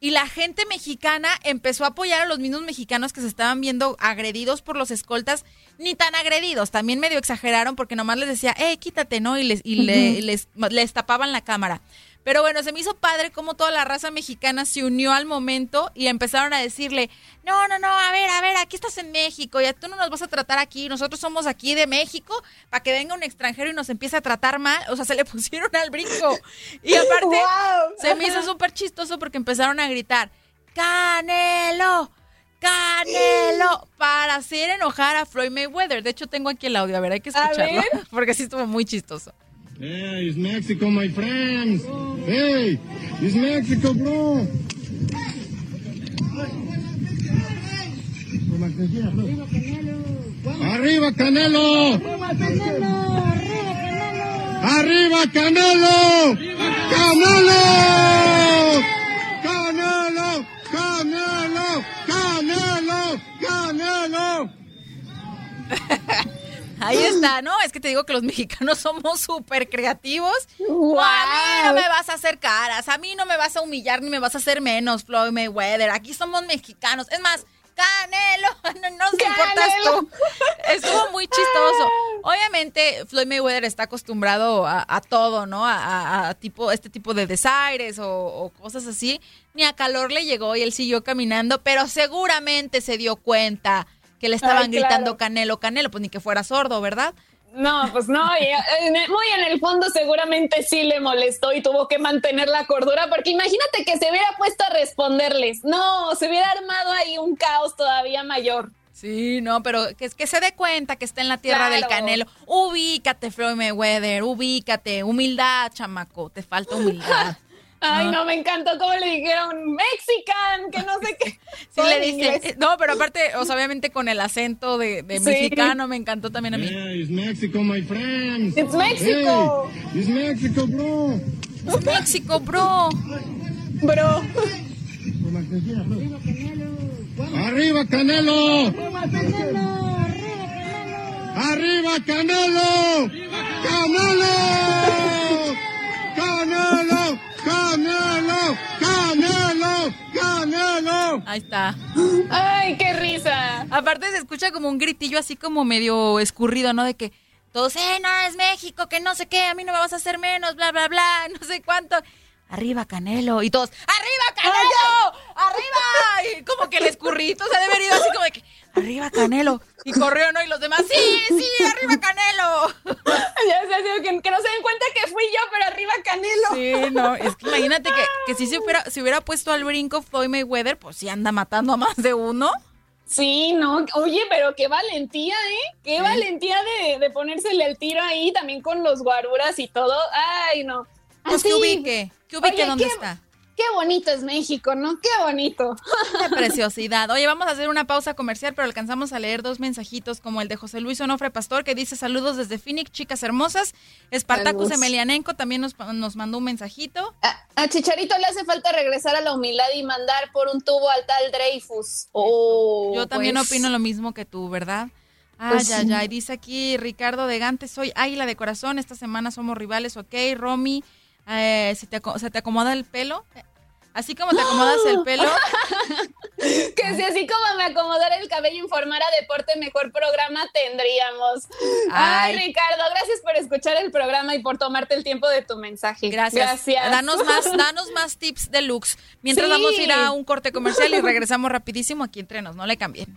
y la gente mexicana empezó a apoyar a los mismos mexicanos que se estaban viendo agredidos por los escoltas, ni tan agredidos, también medio exageraron porque nomás les decía, eh, quítate, ¿no? Y les, y le- les, les tapaban la cámara. Pero bueno, se me hizo padre cómo toda la raza mexicana se unió al momento y empezaron a decirle, no, no, no, a ver, a ver, aquí estás en México, ya tú no nos vas a tratar aquí, nosotros somos aquí de México, para que venga un extranjero y nos empiece a tratar mal, o sea, se le pusieron al brinco. Y aparte, Wow. se me hizo súper chistoso porque empezaron a gritar, Canelo, Canelo, para hacer enojar a Floyd Mayweather. De hecho, tengo aquí el audio, a ver, hay que escucharlo, porque sí estuvo muy chistoso. Hey, it's Mexico, my friends. Hey, it's Mexico, bro. Arriba Canelo. Arriba Canelo. Canelo. Canelo. Canelo. Canelo. Canelo. Ahí está, ¿no? Es que te digo que los mexicanos somos súper creativos. Wow. A mí no me vas a hacer caras, a mí no me vas a humillar ni me vas a hacer menos, Floyd Mayweather. Aquí somos mexicanos. Es más, Canelo, no nos importas tú. Estuvo muy chistoso. Obviamente, Floyd Mayweather está acostumbrado a, a todo, ¿no? A, a- a tipo, este tipo de desaires o, o cosas así. Ni a calor le llegó y él siguió caminando, pero seguramente se dio cuenta que le estaban Ay, claro. gritando Canelo, Canelo, pues ni que fuera sordo, ¿verdad? No, pues no, y, eh, muy en el fondo seguramente sí le molestó y tuvo que mantener la cordura, porque imagínate que se hubiera puesto a responderles. No, se hubiera armado ahí un caos todavía mayor. Sí, no, pero que, que se dé cuenta que está en la tierra del canelo. Ubícate, Floyd Mayweather, ubícate. Humildad, chamaco, te falta humildad. Ay, No. no, me encantó cómo le dijeron Mexican, que no sé qué. Sí le en dice, inglés. eh, no, pero aparte, o sea, obviamente con el acento de, de Sí. mexicano me encantó también a mí. Yeah, it's Mexico, my friends. It's Mexico. Hey, it's Mexico, bro. Es México, bro. Bro. Arriba, Canelo. Arriba, Canelo. Canelo. Canelo. Canelo. Canelo. Canelo. Ahí está. Ay, qué risa. Aparte se escucha como un gritillo así como medio escurrido, ¿no? De que todos, eh, no, es México, que no sé qué, a mí no me vas a hacer menos, bla, bla, bla, no sé cuánto. Arriba, Canelo. Y todos, ¡arriba, Canelo! ¡Arriba! Y como que el escurrito se ha de haber ido así como de que, ¡arriba, Canelo! Y corrió, ¿no? Y los demás, ¡sí, sí, arriba, Canelo! Ya sé, que, que no se den cuenta que fui yo, pero arriba Canelo. Sí, no, es que imagínate que, que si se hubiera, se hubiera puesto al brinco Floyd Mayweather, pues sí anda matando a más de uno. Sí, no, oye, pero qué valentía, ¿eh? Qué valentía de, de ponérsele el tiro ahí, también con los guaruras y todo. Ay, no. Pues que Así. ubique, que ubique Oye, dónde qué- está. Qué bonito es México, ¿no? Qué bonito. Qué preciosidad. Oye, vamos a hacer una pausa comercial, pero alcanzamos a leer dos mensajitos como el de José Luis Onofre Pastor, que dice saludos desde Phoenix, chicas hermosas. Espartacus. Emelianenko también nos, nos mandó un mensajito. A, a Chicharito le hace falta regresar a la humildad y mandar por un tubo al tal Dreyfus. Oh, Yo también pues. opino lo mismo que tú, ¿verdad? Ah, Pues ya, sí. ya. Y dice aquí Ricardo de Gante, soy águila de corazón, esta semana somos rivales, ok. Romy, eh, ¿se, te, aco- ¿se te acomoda el pelo? Así como te acomodas el pelo. Que si así como me acomodara el cabello informara deporte, mejor programa tendríamos. Ay, Ay. Ricardo, gracias por escuchar el programa y por tomarte el tiempo de tu mensaje. Gracias. Gracias. Danos más, danos más tips deluxe. Mientras Sí. vamos a ir a un corte comercial y regresamos rapidísimo aquí entre nos. No le cambien.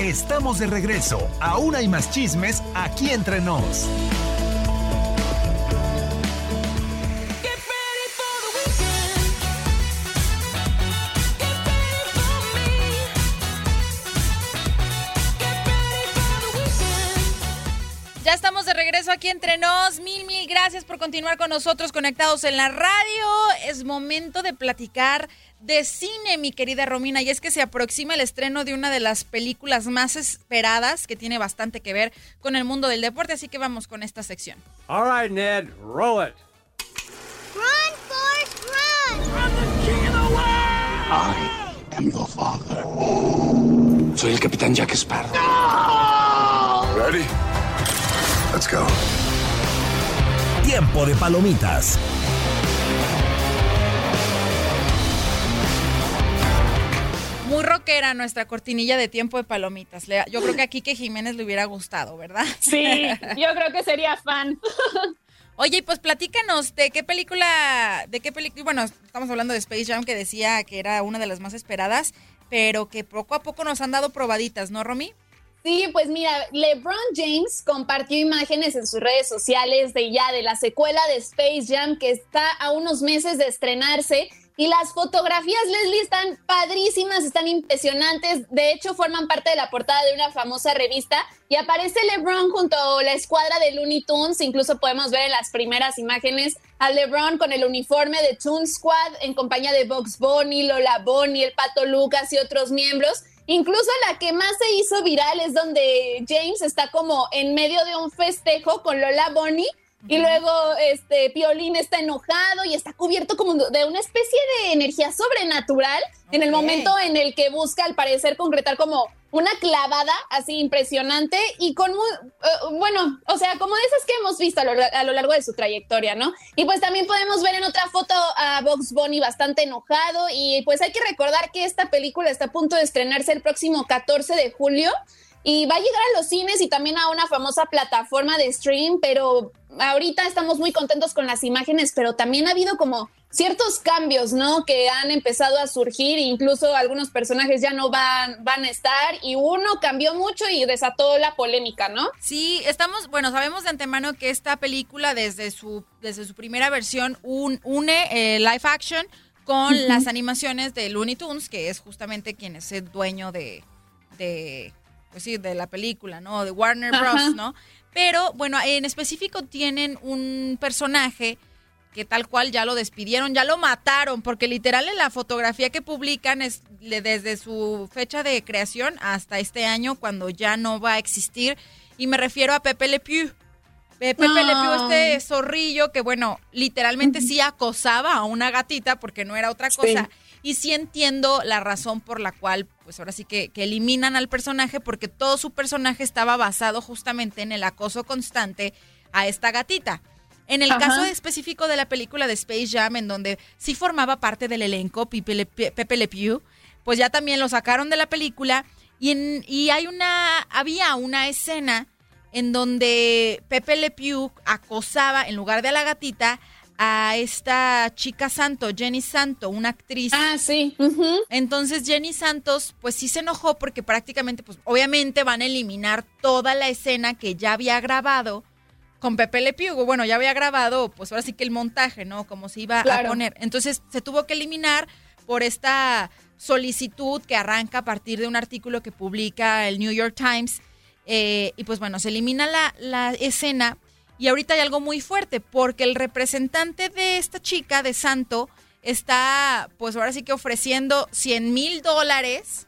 Estamos de regreso. Aún hay más chismes aquí entre nos. Ya estamos de regreso aquí entre nos. Mil, mil gracias por continuar con nosotros conectados en la radio. Es momento de platicar de cine, mi querida Romina. Y es que se aproxima el estreno de una de las películas más esperadas que tiene bastante que ver con el mundo del deporte. Así que vamos con esta sección. All right, Ned, roll it. Run, Forrest, run! I'm the king of the world! I am your father. Soy el capitán Jack Sparrow. Ready? Let's go. Tiempo de palomitas. Muy rockera nuestra cortinilla de tiempo de palomitas. Yo creo que aquí que Jiménez le hubiera gustado, ¿verdad? Sí, yo creo que sería fan. Oye, y pues platícanos de qué película, de qué película, bueno, estamos hablando de Space Jam que decía que era una de las más esperadas, pero que poco a poco nos han dado probaditas, ¿no, Romy? Sí, pues mira, LeBron James compartió imágenes en sus redes sociales de ya de la secuela de Space Jam que está a unos meses de estrenarse y las fotografías, Leslie, están padrísimas, están impresionantes. De hecho, forman parte de la portada de una famosa revista y aparece LeBron junto a la escuadra de Looney Tunes. Incluso podemos ver en las primeras imágenes a LeBron con el uniforme de Toon Squad en compañía de Bugs Bunny, Lola Bunny, el Pato Lucas y otros miembros. Incluso la que más se hizo viral es donde James está como en medio de un festejo con Lola Bunny y luego este Piolín está enojado y está cubierto como de una especie de energía sobrenatural en el momento en el que busca al parecer concretar como una clavada así impresionante y con muy, eh, bueno, o sea, como de esas que hemos visto a lo, a lo largo de su trayectoria, ¿no? Y pues también podemos ver en otra foto a Box Bunny bastante enojado y pues hay que recordar que esta película está a punto de estrenarse el próximo 14 de julio y va a llegar a los cines y también a una famosa plataforma de stream, pero ahorita estamos muy contentos con las imágenes, pero también ha habido como ciertos cambios, ¿no? Que han empezado a surgir, incluso algunos personajes ya no van, van a estar y uno cambió mucho y desató la polémica, ¿no? Sí, estamos, bueno, sabemos de antemano que esta película desde su, desde su primera versión un- une eh, live action con las animaciones de Looney Tunes, que es justamente quien es el dueño de, de, pues sí, de la película, ¿no? De Warner Ajá. Bros., ¿no? Pero, bueno, en específico tienen un personaje que tal cual ya lo despidieron, ya lo mataron, porque literal en la fotografía que publican es desde su fecha de creación hasta este año cuando ya no va a existir. Y me refiero a Pepe Le Pew. Pe- Pepe Le Pew, Ay. este zorrillo que, bueno, literalmente sí acosaba a una gatita porque no era otra Sí. Y sí entiendo la razón por la cual, pues ahora sí que, que eliminan al personaje, porque todo su personaje estaba basado justamente en el acoso constante a esta gatita. En el Ajá. caso específico de la película de Space Jam, en donde sí formaba parte del elenco Pepe Le, Pepe Le Pew, pues ya también lo sacaron de la película y, en- y hay una, había una escena en donde Pepe Le Pew acosaba, en lugar de a la gatita, a esta chica Santo, Jenny Santo, una actriz. Ah, sí. Entonces Jenny Santos, pues sí se enojó porque prácticamente, pues obviamente van a eliminar toda la escena que ya había grabado con Pepe Le Pew. Bueno, ya había grabado, pues ahora sí que el montaje, ¿no? Como se iba a poner. Entonces se tuvo que eliminar por esta solicitud que arranca a partir de un artículo que publica el New York Times. Eh, y pues bueno, se elimina la, la escena. Y ahorita hay algo muy fuerte, porque el representante de esta chica, de Santo, está, pues ahora sí que ofreciendo 100 mil dólares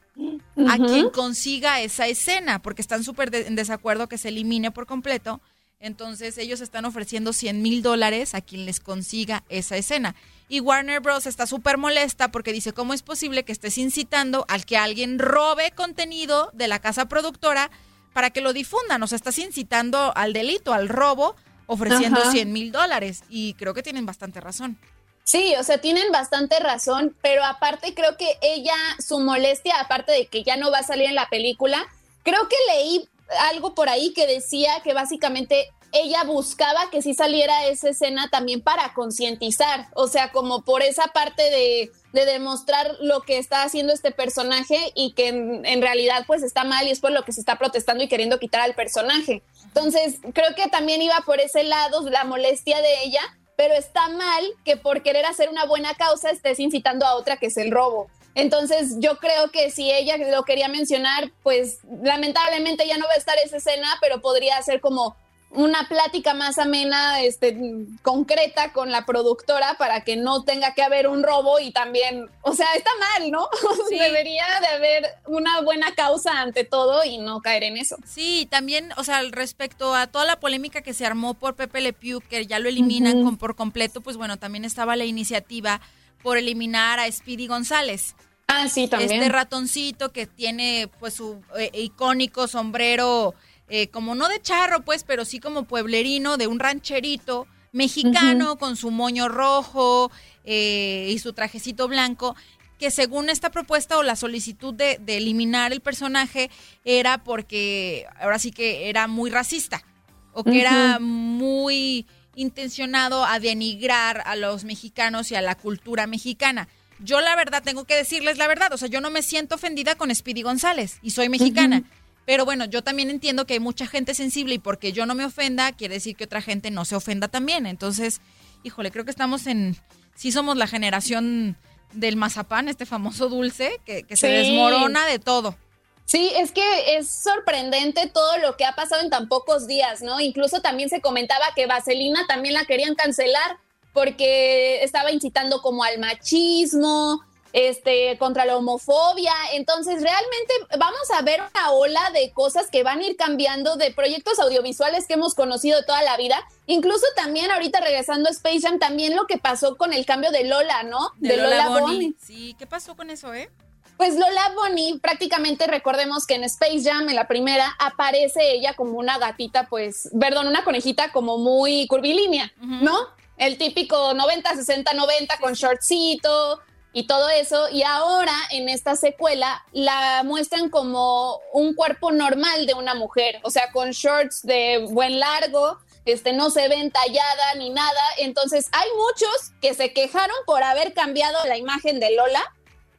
a quien consiga esa escena, porque están súper de- en desacuerdo que se elimine por completo. Entonces ellos están ofreciendo 100 mil dólares a quien les consiga esa escena. Y Warner Bros. está súper molesta porque dice, ¿cómo es posible que estés incitando al que alguien robe contenido de la casa productora para que lo difundan? O sea, estás incitando al delito, al robo, ofreciendo Ajá. 100 mil dólares. Y creo que tienen bastante razón. Sí, o sea, tienen bastante razón, pero aparte creo que ella, su molestia, aparte de que ya no va a salir en la película, creo que leí algo por ahí que decía que básicamente ella buscaba que sí saliera esa escena también para concientizar, o sea, como por esa parte de, de demostrar lo que está haciendo este personaje y que en, realidad pues está mal y es por lo que se está protestando y queriendo quitar al personaje. Entonces, creo que también iba por ese lado la molestia de ella, pero está mal que por querer hacer una buena causa estés incitando a otra que es el robo. Entonces yo creo que si ella lo quería mencionar, pues lamentablemente ya no va a estar esa escena, pero podría ser como una plática más amena, este, concreta con la productora para que no tenga que haber un robo y también, o sea, está mal, ¿no? Debería de haber una buena causa ante todo y no caer en eso. Sí, también, o sea, respecto a toda la polémica que se armó por Pepe Le Pew, que ya lo eliminan con- por completo, pues bueno, también estaba la iniciativa por eliminar a Speedy González. Ah, sí, también. Este ratoncito que tiene pues su eh, icónico sombrero, eh, como no de charro, pues, pero sí como pueblerino, de un rancherito mexicano con su moño rojo eh, y su trajecito blanco que según esta propuesta o la solicitud de, de eliminar el personaje era porque ahora sí que era muy racista o que era muy intencionado a denigrar a los mexicanos y a la cultura mexicana. Yo la verdad tengo que decirles la verdad, o sea, yo no me siento ofendida con Speedy González y soy mexicana. Pero bueno, yo también entiendo que hay mucha gente sensible y porque yo no me ofenda, quiere decir que otra gente no se ofenda también. Entonces, híjole, creo que estamos en, sí somos la generación del mazapán, este famoso dulce, que, que se desmorona de todo. Sí, es que es sorprendente todo lo que ha pasado en tan pocos días, ¿no? Incluso también se comentaba que Vaselina también la querían cancelar porque estaba incitando como al machismo, este, contra la homofobia. Entonces, realmente vamos a ver una ola de cosas que van a ir cambiando de proyectos audiovisuales que hemos conocido toda la vida. Incluso también ahorita regresando a Space Jam, también lo que pasó con el cambio de Lola, ¿no? De, Lola, Bonnie. Sí, ¿qué pasó con eso, eh? Pues Lola Bonnie, prácticamente recordemos que en Space Jam, en la primera, aparece ella como una gatita, pues, perdón, una conejita como muy curvilínea, ¿no? El típico 90, 60, 90 con shortcito y todo eso. Y ahora en esta secuela la muestran como un cuerpo normal de una mujer, o sea, con shorts de buen largo, este, no se ven tallada ni nada. Entonces hay muchos que se quejaron por haber cambiado la imagen de Lola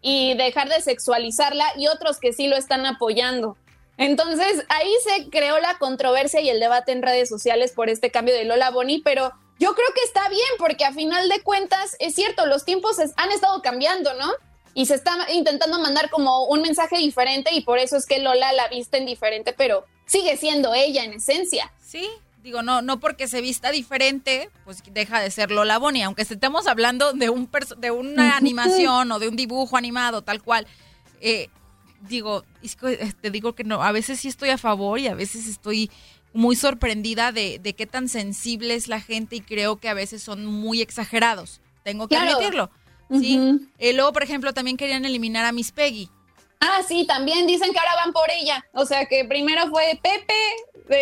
y dejar de sexualizarla y otros que sí lo están apoyando. Entonces ahí se creó la controversia y el debate en redes sociales por este cambio de Lola Bonnie, pero yo creo que está bien porque a final de cuentas es cierto, los tiempos han estado cambiando, ¿no? Y se está intentando mandar como un mensaje diferente y por eso es que Lola la visten diferente, pero sigue siendo ella en esencia. Sí, digo, no, no porque se vista diferente, pues deja de ser Lola Bonnie, aunque estemos hablando de un de una animación o de un dibujo animado, tal cual. Eh, digo, es que, eh, te digo que no, a veces sí estoy a favor y a veces estoy muy sorprendida de, de qué tan sensible es la gente y creo que a veces son muy exagerados. Tengo que Claro. admitirlo. Sí. Eh, luego, por ejemplo, también querían eliminar a Miss Peggy. Ah, sí, también dicen que ahora van por ella. O sea que primero fue Pepe,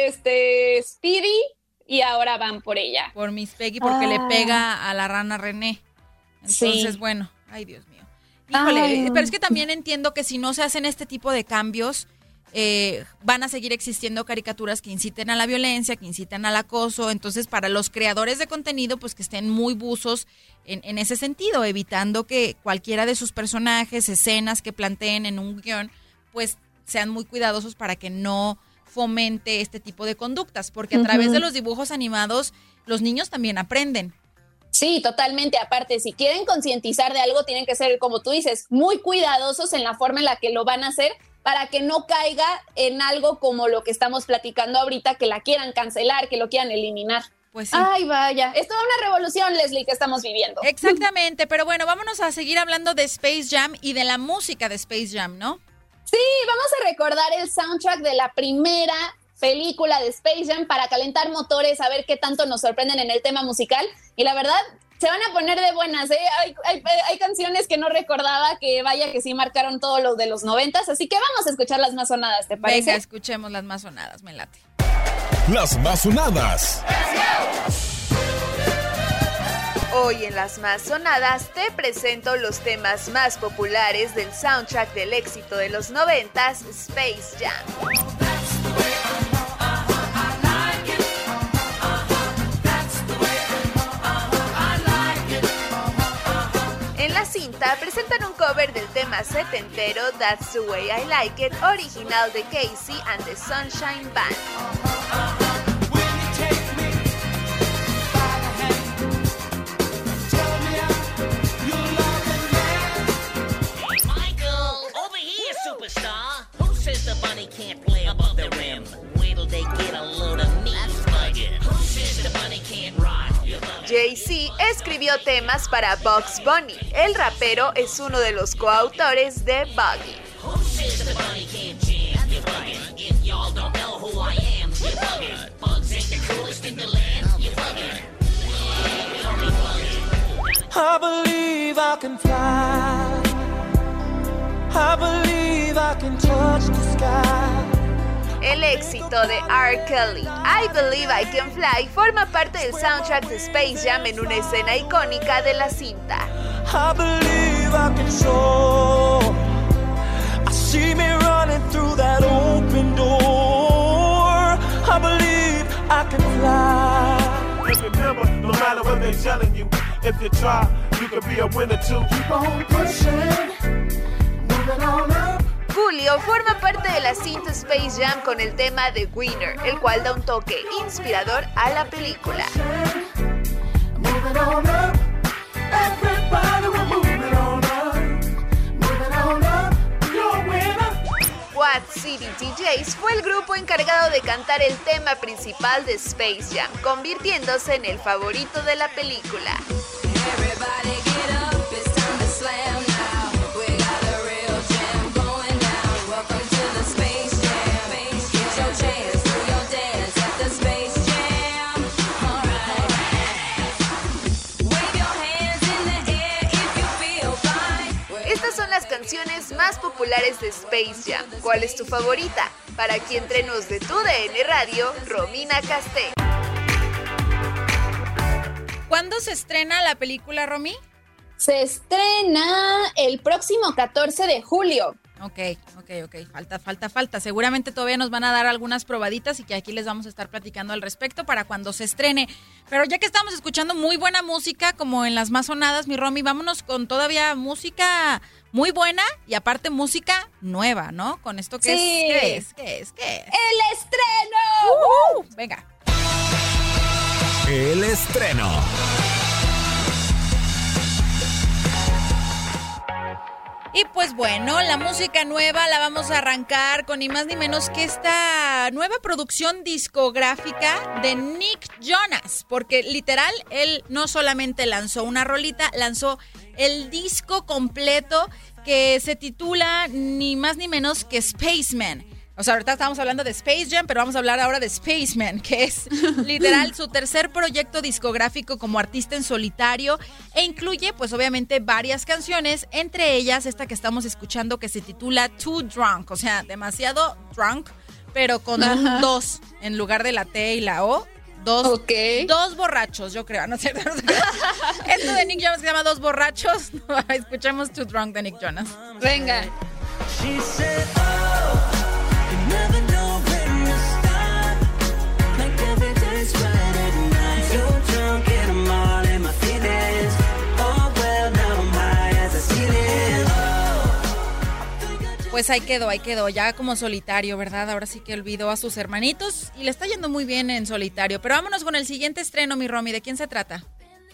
este, Speedy y ahora van por ella. Por Miss Peggy porque le Ah. pega a la rana René. Entonces, Sí. bueno, ay Dios mío. Híjole, Ay, pero es que también entiendo que si no se hacen este tipo de cambios, eh, van a seguir existiendo caricaturas que inciten a la violencia, que inciten al acoso. Entonces, para los creadores de contenido, pues que estén muy buzos en, en ese sentido, evitando que cualquiera de sus personajes, escenas que planteen en un guion, pues sean muy cuidadosos para que no fomente este tipo de conductas, porque a través de los dibujos animados, los niños también aprenden. Sí, totalmente. Aparte, si quieren concientizar de algo, tienen que ser, como tú dices, muy cuidadosos en la forma en la que lo van a hacer para que no caiga en algo como lo que estamos platicando ahorita, que la quieran cancelar, que lo quieran eliminar. Pues sí. Ay, vaya. Es toda una revolución, Leslie, que estamos viviendo. Exactamente, pero bueno, vámonos a seguir hablando de Space Jam y de la música de Space Jam, ¿no? Sí, vamos a recordar el soundtrack de la primera película de Space Jam para calentar motores, a ver qué tanto nos sorprenden en el tema musical. Y la verdad, se van a poner de buenas, ¿eh? Hay, hay- hay canciones que no recordaba que vaya que sí marcaron todos los de los noventas, así que vamos a escuchar las más sonadas, ¿te parece? Venga, escuchemos las más sonadas, me late. Las más sonadas. Hoy en las más sonadas te presento los temas más populares del soundtrack del éxito de los noventas, Space Jam. Cinta presentan un cover del tema setentero That's the Way I Like It, original de Casey and the Sunshine Band. Jay-Z escribió temas para Bugs Bunny. El rapero es uno de los coautores de Buggy. I believe I can fly. I believe I can the sky. El éxito de R. Kelly, I Believe I Can Fly, forma parte del soundtrack de Space Jam en una escena icónica de la cinta. I believe believe I can soar. I see me running through that open door. I believe I can fly. Just remember, no matter what they're telling you, if you try, you can be a winner too. Keep on pushing, moving on up. Julio forma parte de la cinta Space Jam con el tema The Winner, el cual da un toque inspirador a la película. Quad City DJs fue el grupo encargado de cantar el tema principal de Space Jam, convirtiéndose en el favorito de la película. Populares de Space Jam. ¿Cuál es tu favorita? Para aquí entre nos de tu DN Radio, Romina Casté. ¿Cuándo se estrena la película, Romy? Se estrena el próximo 14 de julio. Ok, ok, ok. Falta, falta, falta. Seguramente todavía nos van a dar algunas probaditas y que aquí les vamos a estar platicando al respecto para cuando se estrene. Pero ya que estamos escuchando muy buena música, como en las más sonadas, mi Romy, vámonos con todavía música muy buena y aparte música nueva, ¿no? Con esto que Sí. es. ¿Qué es? ¿Qué es? ¿Qué es? ¡El estreno! Uh, venga. El estreno. Y pues bueno, la música nueva la vamos a arrancar con ni más ni menos que esta nueva producción discográfica de Nick Jonas, porque literal él no solamente lanzó una rolita, lanzó el disco completo que se titula ni más ni menos que Spaceman. O sea, ahorita estamos hablando de Space Jam, pero vamos a hablar ahora de Spaceman, que es literal su tercer proyecto discográfico como artista en solitario e incluye, pues obviamente, varias canciones, entre ellas esta que estamos escuchando que se titula Too Drunk, o sea, demasiado drunk, pero con Ajá. dos en lugar de la T y la O. Dos, dos borrachos, yo creo. No sé, no sé. Esto de Nick Jonas se llama Dos borrachos. Escuchemos Too Drunk de Nick Jonas. Venga. Pues ahí quedó, ahí quedó, ya como solitario, ¿verdad? Ahora sí que olvidó a sus hermanitos y le está yendo muy bien en solitario. Pero vámonos con el siguiente estreno, mi Romy. ¿De quién se trata?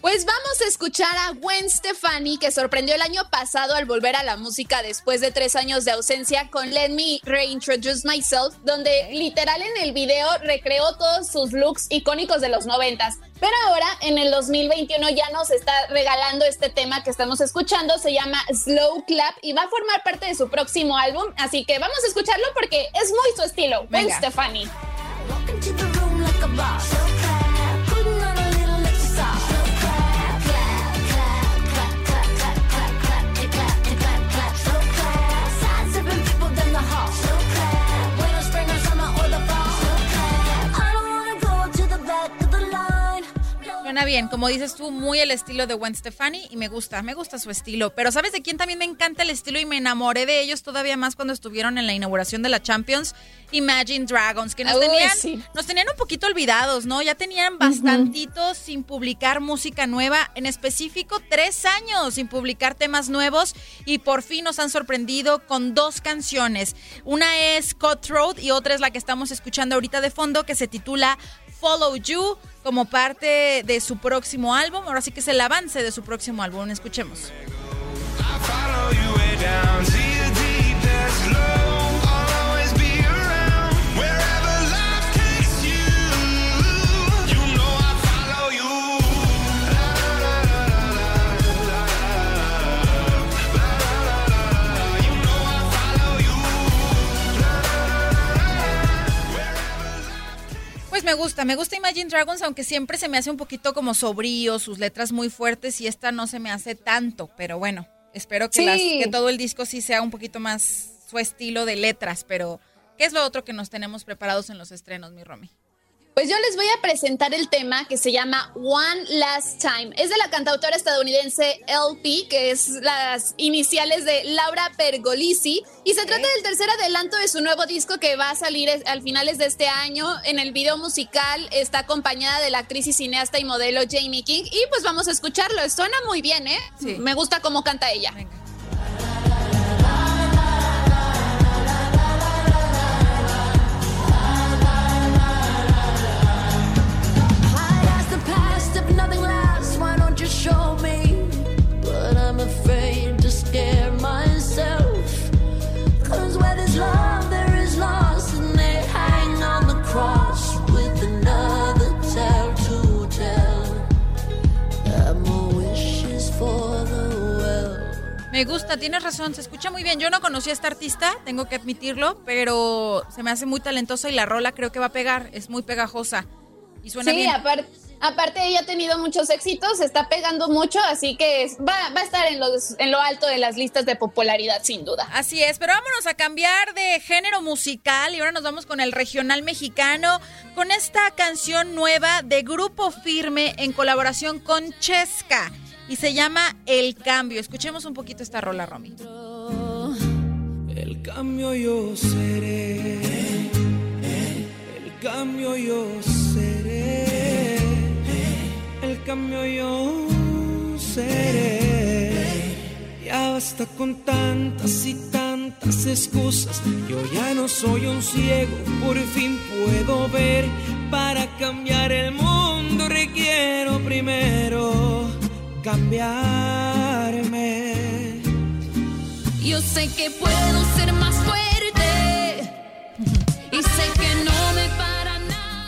Pues vamos a escuchar a Gwen Stefani, que sorprendió el año pasado al volver a la música después de tres años de ausencia con Let Me Reintroduce Myself, donde literal en el video recreó todos sus looks icónicos de los noventas. Pero ahora, en el 2021, ya nos está regalando este tema que estamos escuchando, se llama Slow Clap y va a formar parte de su próximo álbum, así que vamos a escucharlo porque es muy su estilo. Gwen. Stefani. Suena bien, como dices tú, muy el estilo de Gwen Stefani y me gusta, me gusta su estilo. Pero ¿sabes de quién también me encanta el estilo y me enamoré de ellos todavía más cuando estuvieron en la inauguración de la Champions? Imagine Dragons, que nos Uy, tenían, sí. nos tenían un poquito olvidados, ¿no? Ya tenían bastantitos sin publicar música nueva, en específico tres años sin publicar temas nuevos y por fin nos han sorprendido con dos canciones. Una es Cutthroat y otra es la que estamos escuchando ahorita de fondo que se titula Follow You como parte de su próximo álbum. Ahora sí que es el avance de su próximo álbum. Escuchemos. Pues me gusta, me gusta Imagine Dragons, aunque siempre se me hace un poquito como sobrío, sus letras muy fuertes y esta no se me hace tanto, pero bueno, espero que, Sí. las- que todo el disco sí sea un poquito más su estilo de letras, pero ¿qué es lo otro que nos tenemos preparados en los estrenos, mi Romy? Pues yo les voy a presentar el tema que se llama One Last Time. Es de la cantautora estadounidense LP, que es las iniciales de Laura Pergolisi, y se trata del tercer adelanto de su nuevo disco que va a salir al finales de este año. En el video musical está acompañada de la actriz y cineasta y modelo Jamie King, y pues vamos a escucharlo. Suena muy bien, ¿eh? Me gusta cómo canta ella. Hide show me? But I'm afraid to scare myself. Cause where there's love, there is loss. And they hang on the cross with another tale to tell. Got more wishes for the well. Me gusta, tienes razón, se escucha muy bien. Yo no conocí a esta artista, tengo que admitirlo, pero se me hace muy talentosa y la rola creo que va a pegar, es muy pegajosa y suena sí, bien. aparte. Aparte, ella ha tenido muchos éxitos, está pegando mucho, así que es- va, va a estar en, los, en lo alto de las listas de popularidad, sin duda. Así es, pero vámonos a cambiar de género musical y ahora nos vamos con el regional mexicano, con esta canción nueva de Grupo Firme en colaboración con Chesca y se llama El Cambio. Escuchemos un poquito esta rola, Romy. El cambio yo seré. El cambio yo seré. Cambio yo seré. Ya basta con tantas y tantas excusas. Yo ya no soy un ciego, por fin puedo ver. Para cambiar el mundo requiero primero cambiarme. Yo sé que puedo ser más fuerte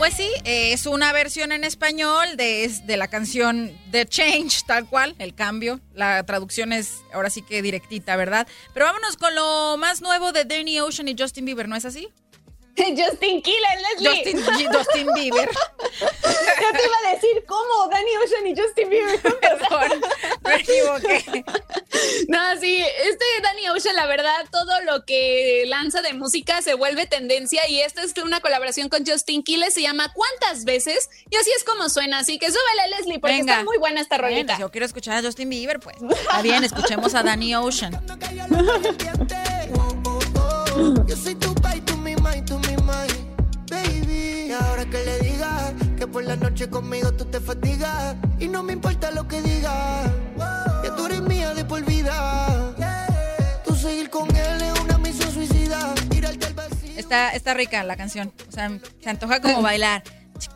Pues sí, eh, es una versión en español de, de la canción The Change, tal cual, el cambio. La traducción es ahora sí que directita, ¿verdad? Pero vámonos con lo más nuevo de Danny Ocean y Justin Bieber, ¿no es así? Justin Killer, Leslie. Justin, Justin Bieber. Yo te iba a decir cómo Danny Ocean y Justin Bieber. Perdón, me equivoqué. No, sí, este Danny Ocean, la verdad, todo lo que lanza de música se vuelve tendencia y esta es una colaboración con Justin Quiles, se llama ¿Cuántas veces? Y así es como suena, así que súbele Leslie porque Venga. está muy buena esta rolita. si yo quiero escuchar a Justin Bieber, pues está bien, escuchemos a Danny Ocean. Yo soy tu tú mi baby. Y ahora que le digas que por la noche conmigo tú te fatigas y no me importa lo que digas. Ya tú eres mía de por vida. Tú seguir con él es una misión suicida. Tirarte al vacío. Está, está rica la canción, o sea, se antoja como bailar.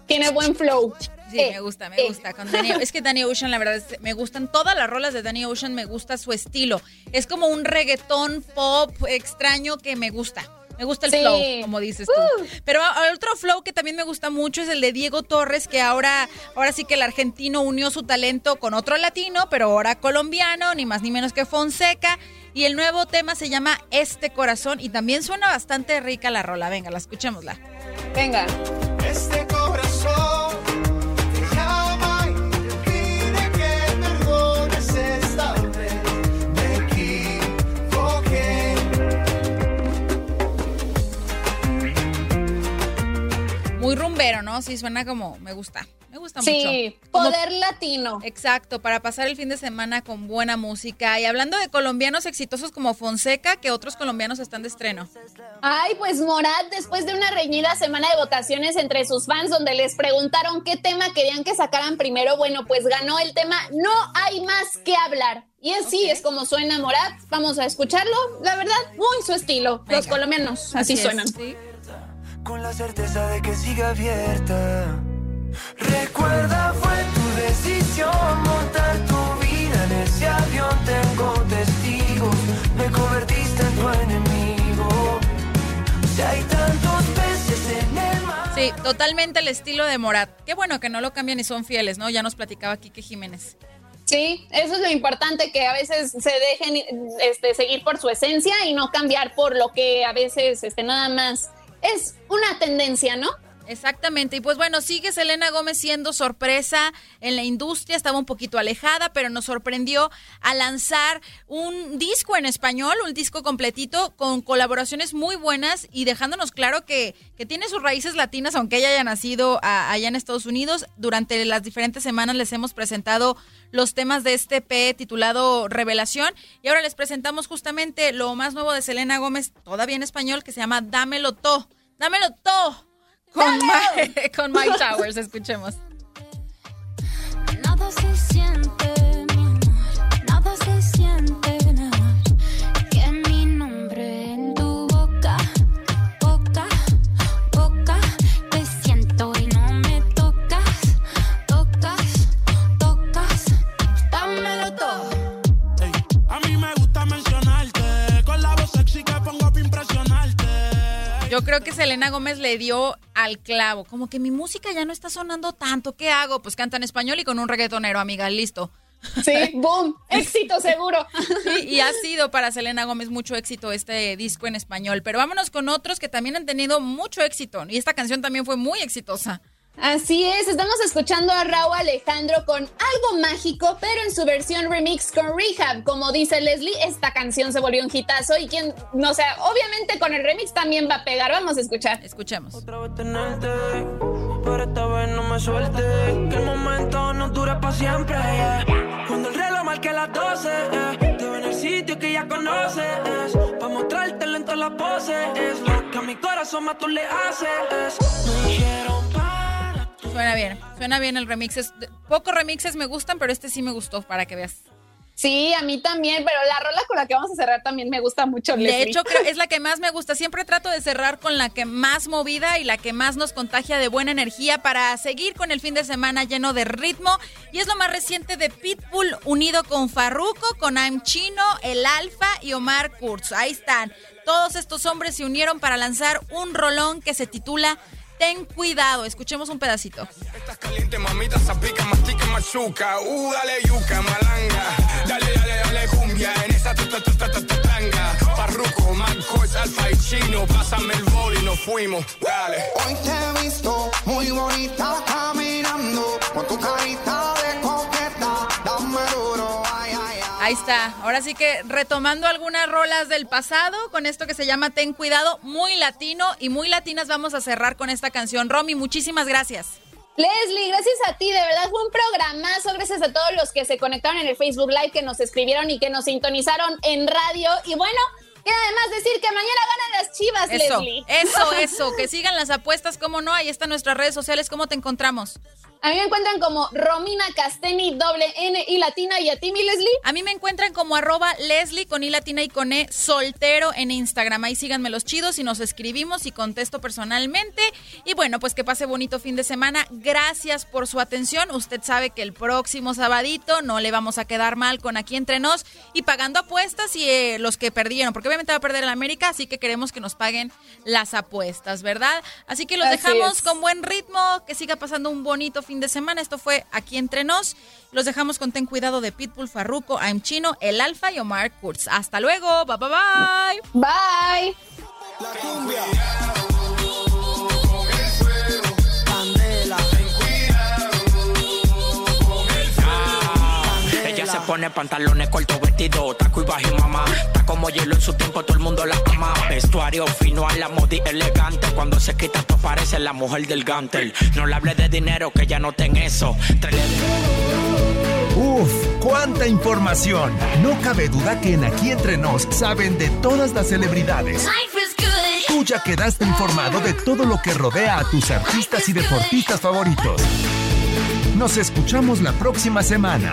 Tiene buen flow. Sí, me gusta, me gusta. Con Danny, es que Danny Ocean, la verdad, es- me gustan todas las rolas de Danny Ocean, me gusta su estilo. Es como un reggaetón pop extraño que me gusta. Me gusta el Sí. flow, como dices tú. Pero a- otro flow que también me gusta mucho es el de Diego Torres, que ahora, ahora sí que el argentino unió su talento con otro latino, pero ahora colombiano, ni más ni menos que Fonseca. Y el nuevo tema se llama Este Corazón y también suena bastante rica la rola. Venga, la escuchémosla. Venga. Este corazón Muy rumbero, ¿no? Sí, suena como, me gusta, me gusta Sí, mucho. Como- poder latino. Exacto, para pasar el fin de semana con buena música. Y hablando de colombianos exitosos como Fonseca, que otros colombianos están de estreno. Ay, pues Morat, después de una reñida semana de votaciones entre sus fans, donde les preguntaron qué tema querían que sacaran primero, bueno, pues ganó el tema No hay más que hablar. Y así es como suena Morat. Vamos a escucharlo. La verdad, muy su estilo. Los colombianos así, Así es, suenan. sí. Con la certeza de que sigue abierta. Recuerda, fue tu decisión montar tu vida en ese avión. Tengo testigos, me convertiste en tu enemigo. Si hay tantos peces en el mar. Sí, totalmente el estilo de Morat. Qué bueno que no lo cambian y son fieles, ¿no? Ya nos platicaba Quique Jiménez. Sí, eso es lo importante, que a veces se dejen este, seguir por su esencia y no cambiar por lo que a veces este, nada más es una tendencia, ¿no? Exactamente. Y pues bueno, sigue Selena Gómez siendo sorpresa en la industria. Estaba un poquito alejada, pero nos sorprendió a lanzar un disco en español, un disco completito con colaboraciones muy buenas y dejándonos claro que, que tiene sus raíces latinas, aunque ella haya nacido a- allá en Estados Unidos. Durante las diferentes semanas les hemos presentado los temas de este P titulado Revelación. Y ahora les presentamos justamente lo más nuevo de Selena Gómez, todavía en español, que se llama Dámelo To. Dámelo To. Con, Ma- con Mike Towers, escuchemos. Yo creo que Selena Gómez le dio al clavo. Como que mi música ya no está sonando tanto. ¿Qué hago? Pues canta en español y con un reggaetonero, amiga. Listo. Sí, boom, éxito seguro. Sí, y ha sido para Selena Gómez mucho éxito este disco en español. Pero vámonos con otros que también han tenido mucho éxito. Y esta canción también fue muy exitosa. Así es, estamos escuchando a Raúl Alejandro con algo mágico, pero en su versión remix con Rehab. Como dice Leslie, esta canción se volvió un hitazo y quien, no sé, obviamente con el remix también va a pegar. Vamos a escuchar. Escuchemos. Otra vez tenerte, pero esta vez no me suelte. Que el momento no dura para siempre. yeah. Cuando el reloj marque las 12, yeah. te veo en el sitio que ya conoces. Pa' mostrarte lento en las poses. Es lo que a mi corazón más tú le haces. Me dijeron Suena bien. Suena bien el remix. Es- pocos remixes me gustan, pero este sí me gustó, para que veas. Sí, a mí también, pero la rola con la que vamos a cerrar también me gusta mucho. De hecho, creo- es la que más me gusta. Siempre trato de cerrar con la que más movida y la que más nos contagia de buena energía para seguir con el fin de semana lleno de ritmo. Y es lo más reciente de Pitbull unido con Farruko, con I'm Chino, El Alfa y Omar Kurz. Ahí están. Todos estos hombres se unieron para lanzar un rolón que se titula Ten cuidado. Escuchemos un pedacito. Caliente, mamita, zapica, mastica, machuca. Uh, dale yuca, malanga. Dale, dale, dale cumbia en esa ta- ta- ta- ta- ta- ta- tanga. Parruco, Marcos, Alfa y Chino. Pásame el bol y nos fuimos. Dale. Hoy te he visto muy bonita caminando con tu carita de coqueta. Dame duro, ay, ay, ay. Ahí está. Ahora sí que retomando algunas rolas del pasado con esto que se llama Ten Cuidado, muy latino y muy latinas vamos a cerrar con esta canción. Romy, muchísimas gracias. Leslie, gracias a ti, de verdad fue un programazo, gracias a todos los que se conectaron en el Facebook Live, que nos escribieron y que nos sintonizaron en radio. Y bueno, queda además decir que mañana ganan las chivas, Eso, Leslie. eso, eso, que sigan las apuestas, cómo no, ahí están nuestras redes sociales, ¿cómo te encontramos? A mí me encuentran como Romina Casteni, doble N y latina, y a ti, mi Leslie. A mí me encuentran como arroba Leslie con I latina y con E soltero en Instagram. Ahí síganme los chidos y nos escribimos y contesto personalmente. Y bueno, pues que pase bonito fin de semana. Gracias por su atención. Usted sabe que el próximo sabadito no le vamos a quedar mal con aquí entre nos y pagando apuestas y eh, los que perdieron, porque obviamente va a perder el América, así que queremos que nos paguen las apuestas, ¿verdad? Así que los Así dejamos es. con buen ritmo, que siga pasando un bonito fin de semana. Esto fue aquí entre nos. Los dejamos con Ten Cuidado de Pitbull, Farruko, I'm Chino, El Alfa y Omar Kurz. Hasta luego. Bye bye bye. Bye. Pone pantalones cortos, vestido, taco y bajo y mamá. Está como hielo en su tiempo, todo el mundo la ama. Vestuario fino a la modi elegante. Cuando se quita, tú parece la mujer del gantel. No le hable de dinero, que ya no ten eso. Uf, cuánta información. No cabe duda que en Aquí Entre Nos saben de todas las celebridades. Tú ya quedaste informado de todo lo que rodea a tus artistas y deportistas favoritos. Nos escuchamos la próxima semana.